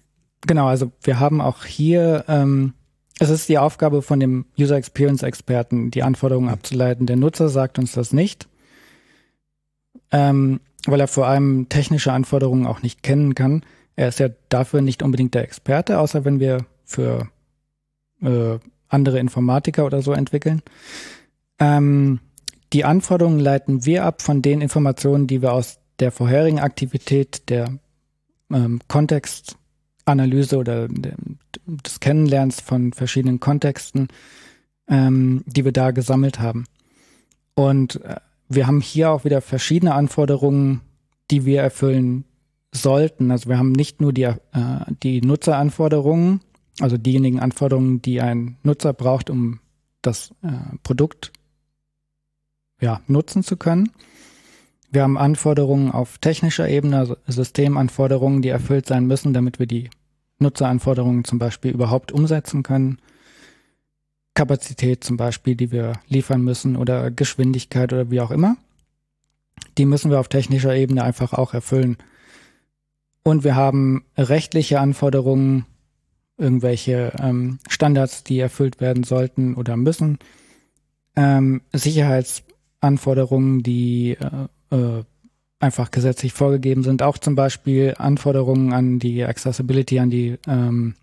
Genau, also wir haben auch hier, ähm, es ist die Aufgabe von dem User Experience Experten, die Anforderungen abzuleiten. Der Nutzer sagt uns das nicht, ähm, weil er vor allem technische Anforderungen auch nicht kennen kann. Er ist ja dafür nicht unbedingt der Experte, außer wenn wir für äh, andere Informatiker oder so entwickeln. Ähm, die Anforderungen leiten wir ab von den Informationen, die wir aus der vorherigen Aktivität der ähm, Kontextanalyse oder des Kennenlernens von verschiedenen Kontexten, ähm, die wir da gesammelt haben. Und äh, wir haben hier auch wieder verschiedene Anforderungen, die wir erfüllen sollten. Also wir haben nicht nur die, äh, die Nutzeranforderungen, also diejenigen Anforderungen, die ein Nutzer braucht, um das äh, Produkt ja, nutzen zu können. Wir haben Anforderungen auf technischer Ebene, also Systemanforderungen, die erfüllt sein müssen, damit wir die Nutzeranforderungen zum Beispiel überhaupt umsetzen können. Kapazität zum Beispiel, die wir liefern müssen oder Geschwindigkeit oder wie auch immer. Die müssen wir auf technischer Ebene einfach auch erfüllen. Und wir haben rechtliche Anforderungen, irgendwelche ähm, Standards, die erfüllt werden sollten oder müssen. Ähm, Sicherheits Anforderungen, die äh, äh, einfach gesetzlich vorgegeben sind. Auch zum Beispiel Anforderungen an die Accessibility, an die ähm,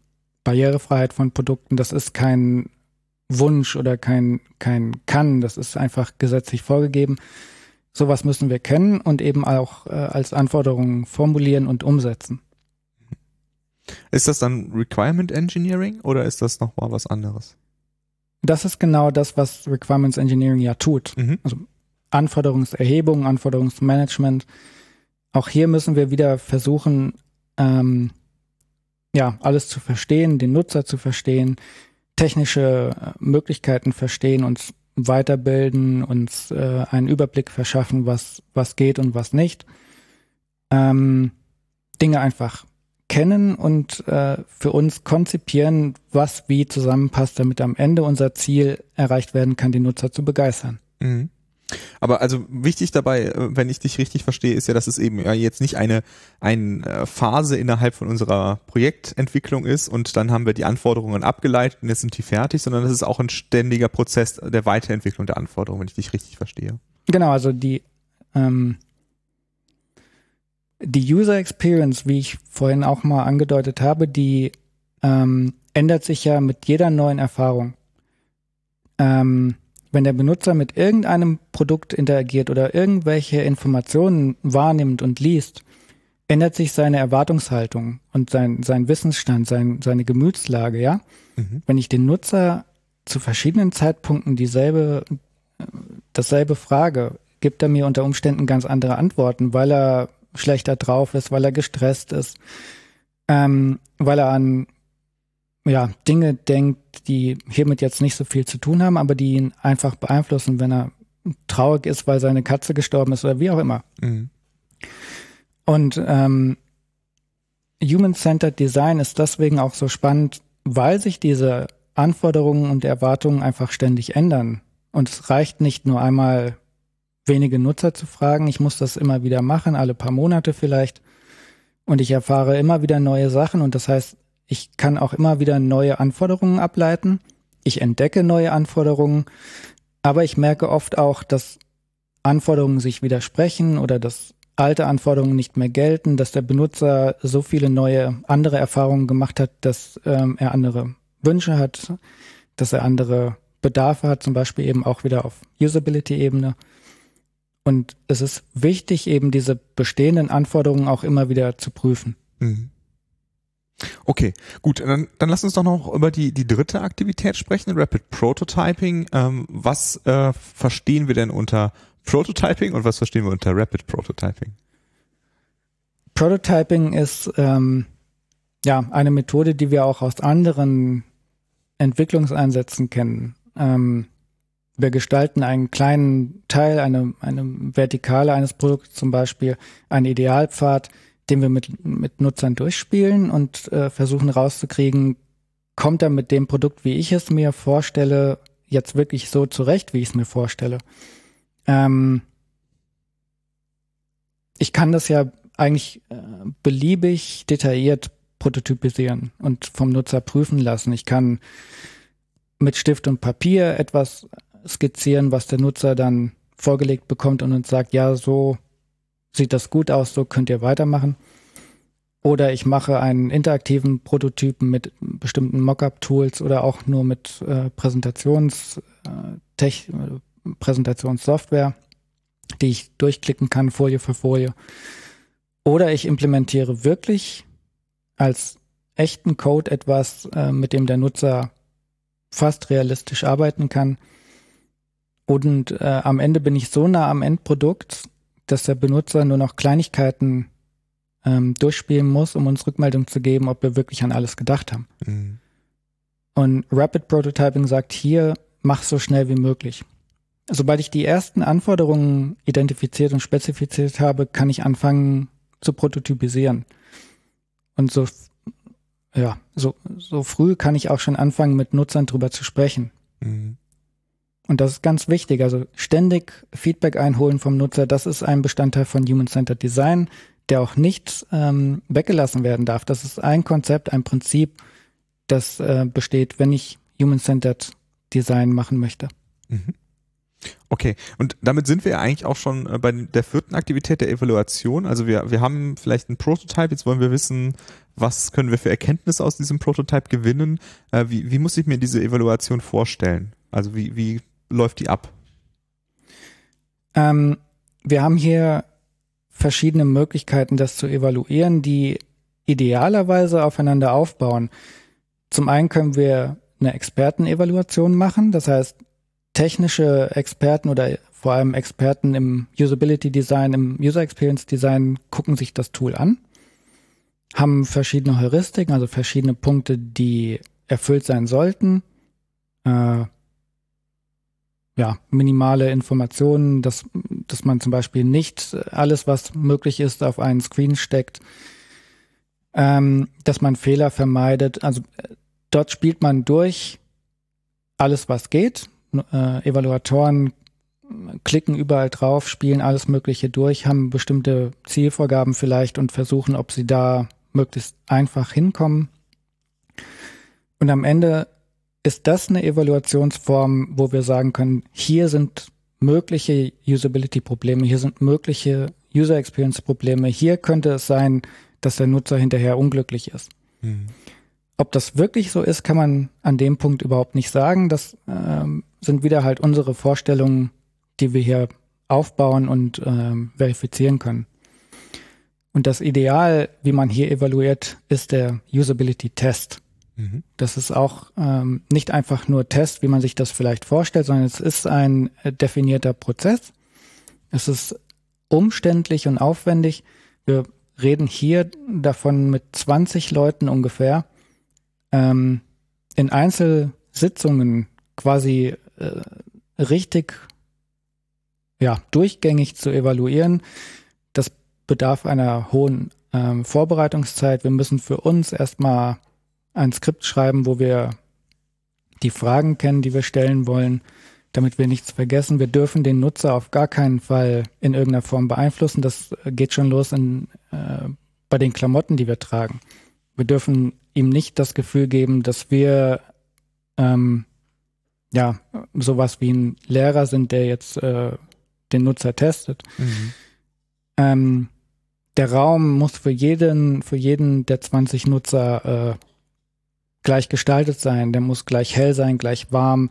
Barrierefreiheit von Produkten. Das ist kein Wunsch oder kein, kein Kann, das ist einfach gesetzlich vorgegeben. Sowas müssen wir kennen und eben auch äh, als Anforderungen formulieren und umsetzen. Ist das dann Requirement Engineering oder ist das nochmal was anderes? Das ist genau das, was Requirements Engineering ja tut. Mhm. Also Anforderungserhebung, Anforderungsmanagement. Auch hier müssen wir wieder versuchen, ähm, ja, alles zu verstehen, den Nutzer zu verstehen, technische äh, Möglichkeiten verstehen und weiterbilden, uns äh, einen Überblick verschaffen, was, was geht und was nicht. Ähm, Dinge einfach kennen und äh, für uns konzipieren, was wie zusammenpasst, damit am Ende unser Ziel erreicht werden kann, die Nutzer zu begeistern. Mhm. Aber also wichtig dabei, äh, wenn ich dich richtig verstehe, ist ja, dass es eben jetzt nicht eine, eine äh, Phase innerhalb von unserer Projektentwicklung ist und dann haben wir die Anforderungen abgeleitet und jetzt sind die fertig, sondern das ist auch ein ständiger Prozess der Weiterentwicklung der Anforderungen, wenn ich dich richtig verstehe. Genau, also die ähm, die User Experience, wie ich vorhin auch mal angedeutet habe, die ähm, ändert sich ja mit jeder neuen Erfahrung. Ähm, wenn der Benutzer mit irgendeinem Produkt interagiert oder irgendwelche Informationen wahrnimmt und liest, ändert sich seine Erwartungshaltung und sein, sein Wissensstand, sein, seine Gemütslage, ja. Mhm. Wenn ich den Nutzer zu verschiedenen Zeitpunkten dieselbe, dasselbe frage, gibt er mir unter Umständen ganz andere Antworten, weil er schlechter drauf ist, weil er gestresst ist, ähm, weil er an ja, Dinge denkt, die hiermit jetzt nicht so viel zu tun haben, aber die ihn einfach beeinflussen, wenn er traurig ist, weil seine Katze gestorben ist oder wie auch immer. Mhm. Und ähm, Human-Centered Design ist deswegen auch so spannend, weil sich diese Anforderungen und Erwartungen einfach ständig ändern. Und es reicht nicht nur einmal wenige Nutzer zu fragen. Ich muss das immer wieder machen, alle paar Monate vielleicht. Und ich erfahre immer wieder neue Sachen. Und das heißt, ich kann auch immer wieder neue Anforderungen ableiten. Ich entdecke neue Anforderungen. Aber ich merke oft auch, dass Anforderungen sich widersprechen oder dass alte Anforderungen nicht mehr gelten, dass der Benutzer so viele neue andere Erfahrungen gemacht hat, dass ähm, er andere Wünsche hat, dass er andere Bedarfe hat, zum Beispiel eben auch wieder auf Usability-Ebene. Und es ist wichtig, eben diese bestehenden Anforderungen auch immer wieder zu prüfen. Mhm. Okay, gut, dann, dann lass uns doch noch über die, die dritte Aktivität sprechen, Rapid Prototyping. Ähm, was äh, verstehen wir denn unter Prototyping und was verstehen wir unter Rapid Prototyping? Prototyping ist ähm, ja eine Methode, die wir auch aus anderen Entwicklungseinsätzen kennen. Ähm, wir gestalten einen kleinen Teil, eine, eine Vertikale eines Produkts, zum Beispiel einen Idealpfad, den wir mit, mit Nutzern durchspielen und äh, versuchen rauszukriegen, kommt er mit dem Produkt, wie ich es mir vorstelle, jetzt wirklich so zurecht, wie ich es mir vorstelle. Ähm, ich kann das ja eigentlich äh, beliebig detailliert prototypisieren und vom Nutzer prüfen lassen. Ich kann mit Stift und Papier etwas skizzieren, was der Nutzer dann vorgelegt bekommt und uns sagt, ja, so sieht das gut aus, so könnt ihr weitermachen. Oder ich mache einen interaktiven Prototypen mit bestimmten Mockup-Tools oder auch nur mit äh, Präsentations, äh, Tech, äh, Präsentationssoftware, die ich durchklicken kann, Folie für Folie. Oder ich implementiere wirklich als echten Code etwas, äh, mit dem der Nutzer fast realistisch arbeiten kann und äh, am Ende bin ich so nah am Endprodukt, dass der Benutzer nur noch Kleinigkeiten ähm, durchspielen muss, um uns Rückmeldung zu geben, ob wir wirklich an alles gedacht haben. Mhm. Und Rapid Prototyping sagt hier, mach so schnell wie möglich. Sobald ich die ersten Anforderungen identifiziert und spezifiziert habe, kann ich anfangen zu prototypisieren. Und so, ja, so, so früh kann ich auch schon anfangen, mit Nutzern drüber zu sprechen. Mhm. Und das ist ganz wichtig. Also ständig Feedback einholen vom Nutzer, das ist ein Bestandteil von Human-Centered Design, der auch nicht ähm, weggelassen werden darf. Das ist ein Konzept, ein Prinzip, das äh, besteht, wenn ich Human-Centered Design machen möchte. Mhm. Okay, und damit sind wir ja eigentlich auch schon äh, bei der vierten Aktivität der Evaluation. Also wir, wir haben vielleicht ein Prototype, jetzt wollen wir wissen, was können wir für Erkenntnisse aus diesem Prototype gewinnen. Äh, wie, wie muss ich mir diese Evaluation vorstellen? Also wie, wie läuft die ab? Ähm, wir haben hier verschiedene Möglichkeiten, das zu evaluieren, die idealerweise aufeinander aufbauen. Zum einen können wir eine Expertenevaluation machen, das heißt, technische Experten oder vor allem Experten im Usability Design, im User Experience Design gucken sich das Tool an, haben verschiedene Heuristiken, also verschiedene Punkte, die erfüllt sein sollten, äh, ja, minimale Informationen, dass, dass man zum Beispiel nicht alles, was möglich ist, auf einen Screen steckt, ähm, dass man Fehler vermeidet. Also dort spielt man durch alles, was geht. Äh, Evaluatoren klicken überall drauf, spielen alles Mögliche durch, haben bestimmte Zielvorgaben vielleicht und versuchen, ob sie da möglichst einfach hinkommen. Und am Ende ist das eine Evaluationsform, wo wir sagen können, hier sind mögliche Usability-Probleme, hier sind mögliche User Experience-Probleme, hier könnte es sein, dass der Nutzer hinterher unglücklich ist. Mhm. Ob das wirklich so ist, kann man an dem Punkt überhaupt nicht sagen. Das ähm, sind wieder halt unsere Vorstellungen, die wir hier aufbauen und ähm, verifizieren können. Und das Ideal, wie man hier evaluiert, ist der Usability Test. Mhm. Das ist auch ähm, nicht einfach nur Test, wie man sich das vielleicht vorstellt, sondern es ist ein äh, definierter Prozess. Es ist umständlich und aufwendig. Wir reden hier davon mit 20 Leuten ungefähr ähm, in Einzelsitzungen quasi äh, richtig ja, durchgängig zu evaluieren. Das bedarf einer hohen ähm, Vorbereitungszeit. Wir müssen für uns erstmal ein Skript schreiben, wo wir die Fragen kennen, die wir stellen wollen, damit wir nichts vergessen. Wir dürfen den Nutzer auf gar keinen Fall in irgendeiner Form beeinflussen. Das geht schon los in, äh, bei den Klamotten, die wir tragen. Wir dürfen ihm nicht das Gefühl geben, dass wir ähm, ja sowas wie ein Lehrer sind, der jetzt äh, den Nutzer testet. Mhm. Ähm, der Raum muss für jeden, für jeden der 20 Nutzer äh, gleich gestaltet sein, der muss gleich hell sein, gleich warm.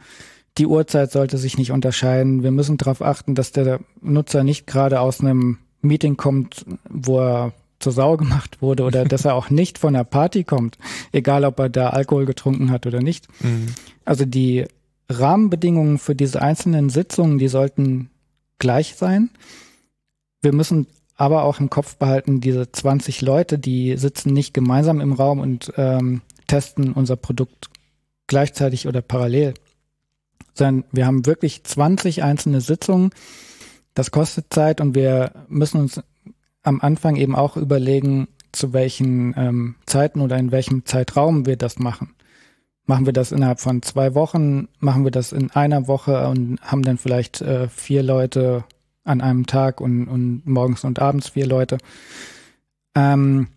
Die Uhrzeit sollte sich nicht unterscheiden. Wir müssen darauf achten, dass der Nutzer nicht gerade aus einem Meeting kommt, wo er zur Sau gemacht wurde oder dass er auch nicht von der Party kommt, egal ob er da Alkohol getrunken hat oder nicht. Mhm. Also die Rahmenbedingungen für diese einzelnen Sitzungen, die sollten gleich sein. Wir müssen aber auch im Kopf behalten, diese 20 Leute, die sitzen nicht gemeinsam im Raum und ähm, testen unser Produkt gleichzeitig oder parallel, sondern wir haben wirklich 20 einzelne Sitzungen. Das kostet Zeit und wir müssen uns am Anfang eben auch überlegen, zu welchen ähm, Zeiten oder in welchem Zeitraum wir das machen. Machen wir das innerhalb von zwei Wochen, machen wir das in einer Woche und haben dann vielleicht äh, vier Leute an einem Tag und, und morgens und abends vier Leute. Ähm,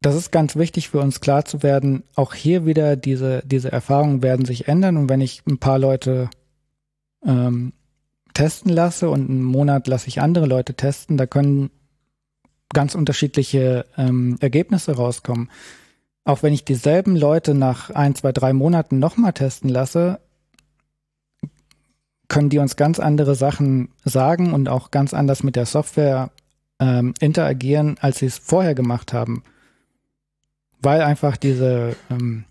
das ist ganz wichtig für uns klar zu werden. Auch hier wieder diese, diese Erfahrungen werden sich ändern. Und wenn ich ein paar Leute ähm, testen lasse und einen Monat lasse ich andere Leute testen, da können ganz unterschiedliche ähm, Ergebnisse rauskommen. Auch wenn ich dieselben Leute nach ein, zwei, drei Monaten nochmal testen lasse, können die uns ganz andere Sachen sagen und auch ganz anders mit der Software ähm, interagieren, als sie es vorher gemacht haben weil einfach diese, ähm,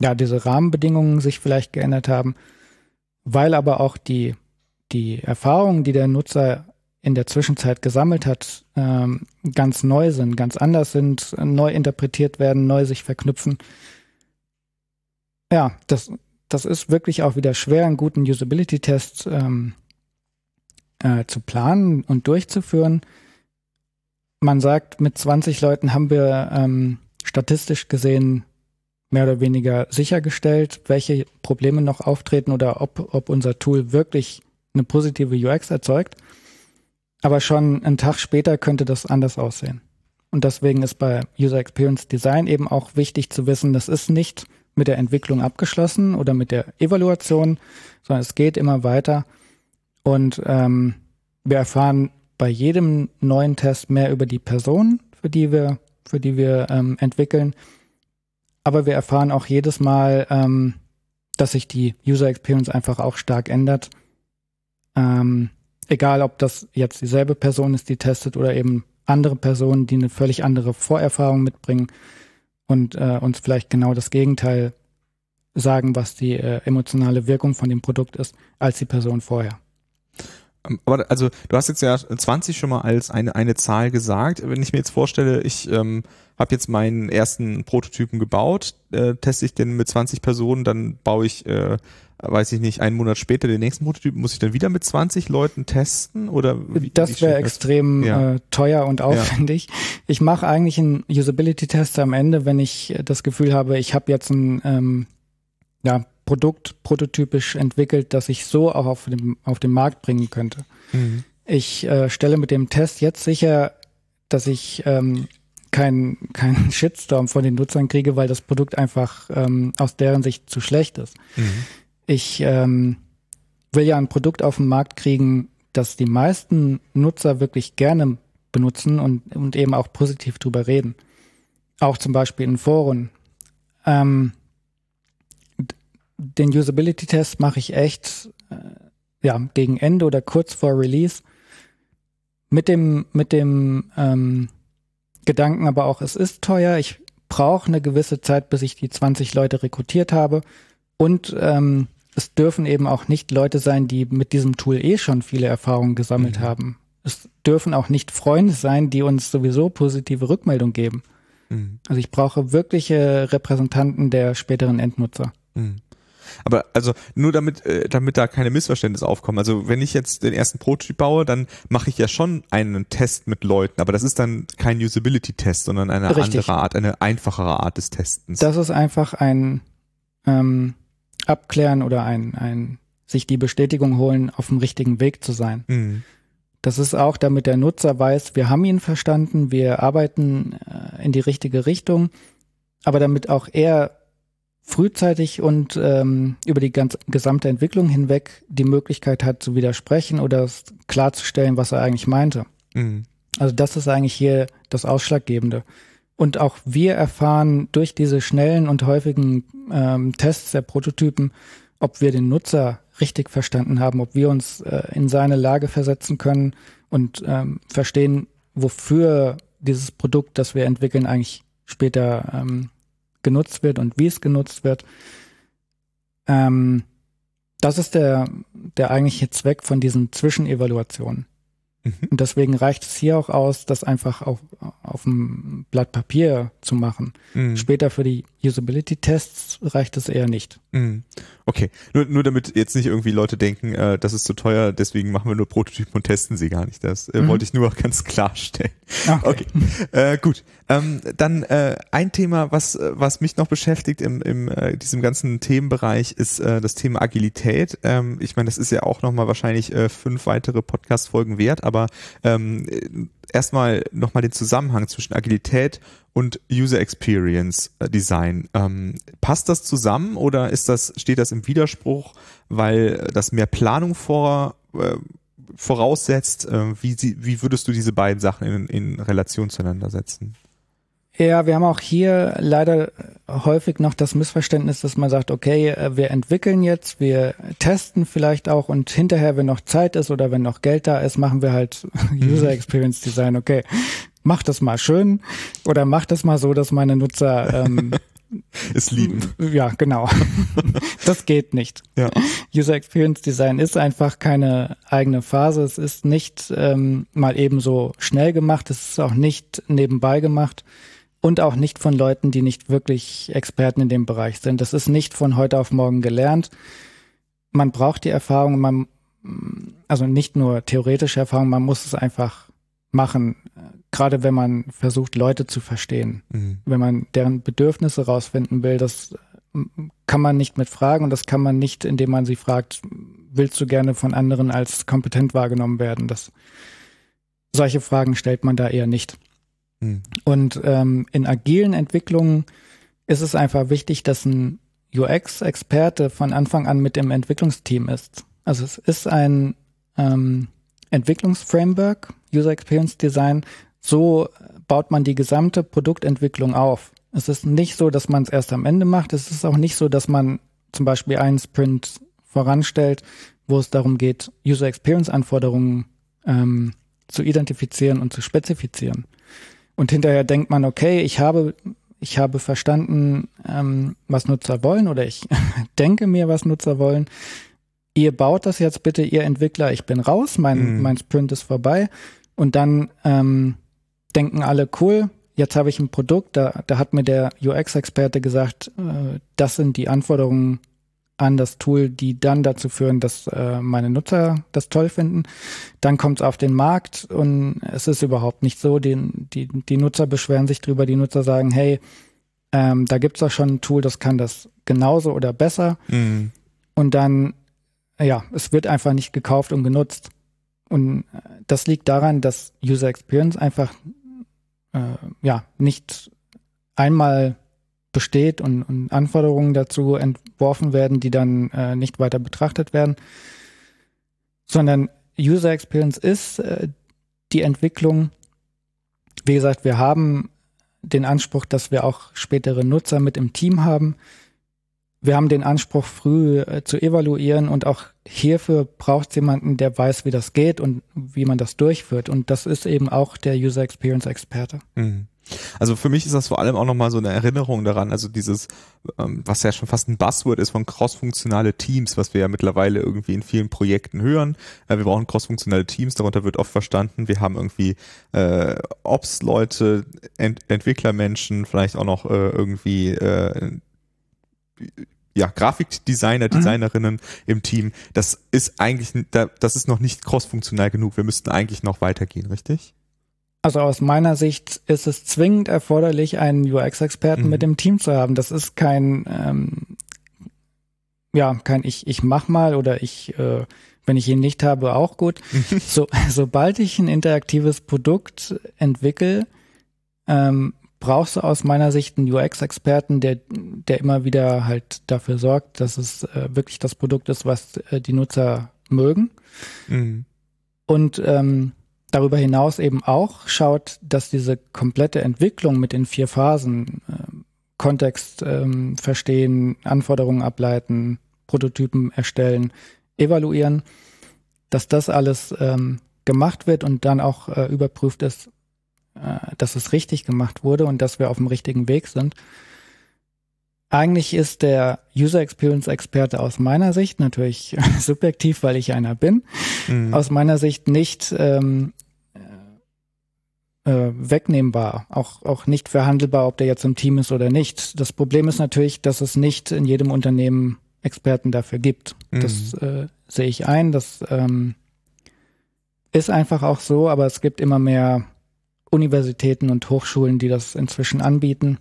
ja, diese Rahmenbedingungen sich vielleicht geändert haben, weil aber auch die, die Erfahrungen, die der Nutzer in der Zwischenzeit gesammelt hat, ähm, ganz neu sind, ganz anders sind, neu interpretiert werden, neu sich verknüpfen. Ja, das, das ist wirklich auch wieder schwer, einen guten Usability-Test ähm, äh, zu planen und durchzuführen. Man sagt, mit 20 Leuten haben wir ähm, statistisch gesehen mehr oder weniger sichergestellt, welche Probleme noch auftreten oder ob, ob unser Tool wirklich eine positive UX erzeugt. Aber schon einen Tag später könnte das anders aussehen. Und deswegen ist bei User Experience Design eben auch wichtig zu wissen, das ist nicht mit der Entwicklung abgeschlossen oder mit der Evaluation, sondern es geht immer weiter. Und ähm, wir erfahren bei jedem neuen Test mehr über die Person, für die wir für die wir ähm, entwickeln. Aber wir erfahren auch jedes Mal, ähm, dass sich die User Experience einfach auch stark ändert. Ähm, egal, ob das jetzt dieselbe Person ist, die testet oder eben andere Personen, die eine völlig andere Vorerfahrung mitbringen und äh, uns vielleicht genau das Gegenteil sagen, was die äh, emotionale Wirkung von dem Produkt ist, als die Person vorher. Aber also du hast jetzt ja 20 schon mal als eine, eine Zahl gesagt. Wenn ich mir jetzt vorstelle, ich ähm, habe jetzt meinen ersten Prototypen gebaut, äh, teste ich den mit 20 Personen, dann baue ich, äh, weiß ich nicht, einen Monat später den nächsten Prototypen, muss ich dann wieder mit 20 Leuten testen? Oder wie, das wäre extrem ja. äh, teuer und aufwendig. Ja. Ich mache eigentlich einen Usability-Test am Ende, wenn ich das Gefühl habe, ich habe jetzt ein ähm, ja, Produkt prototypisch entwickelt, das ich so auch auf dem, auf den Markt bringen könnte. Mhm. Ich äh, stelle mit dem Test jetzt sicher, dass ich ähm, keinen kein Shitstorm von den Nutzern kriege, weil das Produkt einfach ähm, aus deren Sicht zu schlecht ist. Mhm. Ich ähm, will ja ein Produkt auf den Markt kriegen, das die meisten Nutzer wirklich gerne benutzen und, und eben auch positiv drüber reden. Auch zum Beispiel in Foren. Ähm, den Usability-Test mache ich echt äh, ja, gegen Ende oder kurz vor Release. Mit dem, mit dem ähm, Gedanken aber auch, es ist teuer, ich brauche eine gewisse Zeit, bis ich die 20 Leute rekrutiert habe. Und ähm, es dürfen eben auch nicht Leute sein, die mit diesem Tool eh schon viele Erfahrungen gesammelt mhm. haben. Es dürfen auch nicht Freunde sein, die uns sowieso positive Rückmeldung geben. Mhm. Also ich brauche wirkliche Repräsentanten der späteren Endnutzer. Mhm. Aber also nur damit, äh, damit da keine Missverständnisse aufkommen. Also wenn ich jetzt den ersten Prototyp baue, dann mache ich ja schon einen Test mit Leuten, aber das ist dann kein Usability-Test, sondern eine Richtig. andere Art, eine einfachere Art des Testens. Das ist einfach ein ähm, Abklären oder ein, ein sich die Bestätigung holen, auf dem richtigen Weg zu sein. Mhm. Das ist auch, damit der Nutzer weiß, wir haben ihn verstanden, wir arbeiten äh, in die richtige Richtung, aber damit auch er frühzeitig und ähm, über die ganze gesamte Entwicklung hinweg die Möglichkeit hat zu widersprechen oder klarzustellen, was er eigentlich meinte. Mhm. Also das ist eigentlich hier das Ausschlaggebende. Und auch wir erfahren durch diese schnellen und häufigen ähm, Tests der Prototypen, ob wir den Nutzer richtig verstanden haben, ob wir uns äh, in seine Lage versetzen können und ähm, verstehen, wofür dieses Produkt, das wir entwickeln, eigentlich später ähm, genutzt wird und wie es genutzt wird. Ähm, das ist der, der eigentliche Zweck von diesen Zwischenevaluationen. Mhm. Und deswegen reicht es hier auch aus, das einfach auf, auf dem Blatt Papier zu machen. Mhm. Später für die Usability-Tests reicht es eher nicht. Mhm. Okay, nur, nur damit jetzt nicht irgendwie Leute denken, äh, das ist zu teuer, deswegen machen wir nur Prototypen und testen sie gar nicht. Das äh, mhm. wollte ich nur auch ganz klarstellen. Okay, okay. Äh, gut. Ähm, dann äh, ein Thema, was was mich noch beschäftigt im, im äh, diesem ganzen Themenbereich, ist äh, das Thema Agilität. Ähm, ich meine, das ist ja auch nochmal wahrscheinlich äh, fünf weitere Podcast-Folgen wert, aber ähm, erstmal nochmal den Zusammenhang zwischen Agilität und User Experience äh, Design. Ähm, passt das zusammen oder ist das, steht das im Widerspruch, weil das mehr Planung vor, äh, voraussetzt? Äh, wie, wie würdest du diese beiden Sachen in, in Relation zueinander setzen? Ja, wir haben auch hier leider häufig noch das Missverständnis, dass man sagt, okay, äh, wir entwickeln jetzt, wir testen vielleicht auch und hinterher, wenn noch Zeit ist oder wenn noch Geld da ist, machen wir halt User Experience Design. Okay, mach das mal schön oder mach das mal so, dass meine Nutzer ähm, es lieben. Ja, genau. das geht nicht. Ja. User Experience Design ist einfach keine eigene Phase. Es ist nicht ähm, mal eben so schnell gemacht. Es ist auch nicht nebenbei gemacht und auch nicht von Leuten, die nicht wirklich Experten in dem Bereich sind. Das ist nicht von heute auf morgen gelernt. Man braucht die Erfahrung, man, also nicht nur theoretische Erfahrung, man muss es einfach machen, gerade wenn man versucht, Leute zu verstehen. Mhm. Wenn man deren Bedürfnisse rausfinden will, das kann man nicht mit Fragen und das kann man nicht, indem man sie fragt, willst du gerne von anderen als kompetent wahrgenommen werden? Das, solche Fragen stellt man da eher nicht. Mhm. Und ähm, in agilen Entwicklungen ist es einfach wichtig, dass ein UX-Experte von Anfang an mit dem Entwicklungsteam ist. Also es ist ein ähm, Entwicklungsframework, User Experience Design. So baut man die gesamte Produktentwicklung auf. Es ist nicht so, dass man es erst am Ende macht. Es ist auch nicht so, dass man zum Beispiel einen Sprint voranstellt, wo es darum geht, User Experience Anforderungen ähm, zu identifizieren und zu spezifizieren. Und hinterher denkt man, okay, ich habe, ich habe verstanden, ähm, was Nutzer wollen oder ich denke mir, was Nutzer wollen. ihr baut das jetzt bitte, ihr Entwickler, ich bin raus, mein, mhm. mein Sprint ist vorbei. Und dann ähm, denken alle, cool, jetzt habe ich ein Produkt, da, da hat mir der UX-Experte gesagt, äh, das sind die Anforderungen an das Tool, die dann dazu führen, dass äh, meine Nutzer das toll finden. Dann kommt es auf den Markt und es ist überhaupt nicht so. Die, die, die Nutzer beschweren sich drüber, die Nutzer sagen, hey, ähm, da gibt's doch schon ein Tool, das kann das genauso oder besser. Mhm. Und dann, ja, es wird einfach nicht gekauft und genutzt. Und äh, das liegt daran, dass User Experience einfach äh, ja nicht einmal besteht und, und, Anforderungen dazu entworfen werden, die dann äh, nicht weiter betrachtet werden, sondern User Experience ist äh, die Entwicklung. Wie gesagt, wir haben den Anspruch, dass wir auch spätere Nutzer mit im Team haben. Wir haben den Anspruch, früh äh, zu evaluieren und auch hierfür braucht es jemanden, der weiß, wie das geht und wie man das durchführt. Und das ist eben auch der User Experience Experte. Mhm. Also für mich ist das vor allem auch nochmal so eine Erinnerung daran, also dieses, ähm, was ja schon fast ein Buzzword ist von crossfunktionale Teams, was wir ja mittlerweile irgendwie in vielen Projekten hören. Äh, wir brauchen crossfunktionale Teams, darunter wird oft verstanden, wir haben irgendwie äh, Ops-Leute, Ent Entwicklermenschen, vielleicht auch noch äh, irgendwie äh, ja, Grafikdesigner, mhm. Designerinnen mhm. im Team. Das ist eigentlich, das ist noch nicht crossfunktional genug. Wir müssten eigentlich noch weitergehen, richtig? Also aus meiner Sicht ist es zwingend erforderlich, einen UX-Experten mhm. mit im Team zu haben. Das ist kein, ähm, ja, kein ich, ich mach mal oder ich, äh, wenn ich ihn nicht habe, auch gut. so, sobald ich ein interaktives Produkt entwickle, ähm, brauchst du aus meiner Sicht einen UX-Experten, der, der immer wieder halt dafür sorgt, dass es äh, wirklich das Produkt ist, was äh, die Nutzer mögen. Mhm. Und ähm, darüber hinaus eben auch schaut, dass diese komplette Entwicklung mit den vier Phasen äh, Kontext ähm, verstehen, Anforderungen ableiten, Prototypen erstellen, evaluieren, dass das alles ähm, gemacht wird und dann auch äh, überprüft ist, äh, dass es richtig gemacht wurde und dass wir auf dem richtigen Weg sind. Eigentlich ist der User Experience Experte aus meiner Sicht, natürlich subjektiv, weil ich einer bin, mhm. aus meiner Sicht nicht ähm, äh, wegnehmbar, auch, auch nicht verhandelbar, ob der jetzt im Team ist oder nicht. Das Problem ist natürlich, dass es nicht in jedem Unternehmen Experten dafür gibt. Mhm. Das äh, sehe ich ein. Das ähm, ist einfach auch so, aber es gibt immer mehr Universitäten und Hochschulen, die das inzwischen anbieten.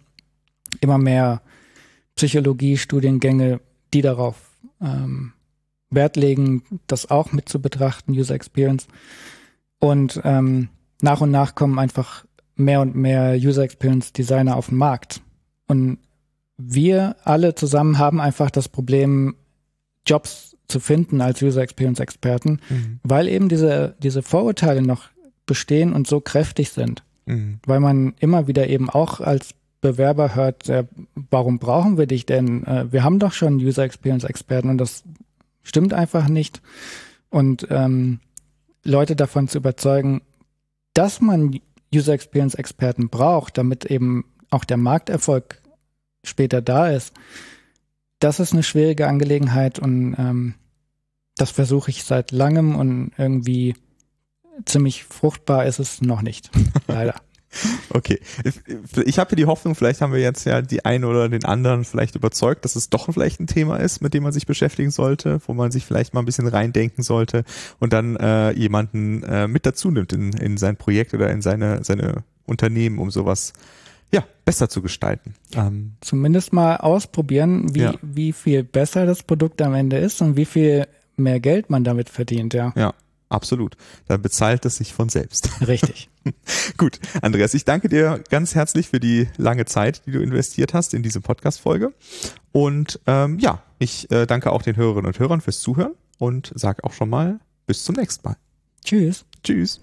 Immer mehr Psychologie-Studiengänge, die darauf ähm, Wert legen, das auch mit zu betrachten, User Experience. Und ähm, nach und nach kommen einfach mehr und mehr User Experience Designer auf den Markt. Und wir alle zusammen haben einfach das Problem, Jobs zu finden als User Experience Experten, mhm. weil eben diese, diese Vorurteile noch bestehen und so kräftig sind. Mhm. Weil man immer wieder eben auch als Bewerber hört, äh, warum brauchen wir dich denn? Äh, wir haben doch schon User Experience Experten und das stimmt einfach nicht. Und ähm, Leute davon zu überzeugen, dass man User Experience Experten braucht, damit eben auch der Markterfolg später da ist, das ist eine schwierige Angelegenheit und ähm, das versuche ich seit langem und irgendwie ziemlich fruchtbar ist es noch nicht. Leider. Okay. Ich habe die Hoffnung, vielleicht haben wir jetzt ja die einen oder den anderen vielleicht überzeugt, dass es doch vielleicht ein Thema ist, mit dem man sich beschäftigen sollte, wo man sich vielleicht mal ein bisschen reindenken sollte und dann äh, jemanden äh, mit dazu nimmt in, in sein Projekt oder in seine, seine Unternehmen, um sowas ja, besser zu gestalten. Ähm, Zumindest mal ausprobieren, wie, ja. wie viel besser das Produkt am Ende ist und wie viel mehr Geld man damit verdient, ja. Ja, Absolut. Dann bezahlt es sich von selbst. Richtig. Gut, Andreas, ich danke dir ganz herzlich für die lange Zeit, die du investiert hast in diese Podcast-Folge. Und ähm, ja, ich äh, danke auch den Hörerinnen und Hörern fürs Zuhören und sage auch schon mal bis zum nächsten Mal. Tschüss. Tschüss.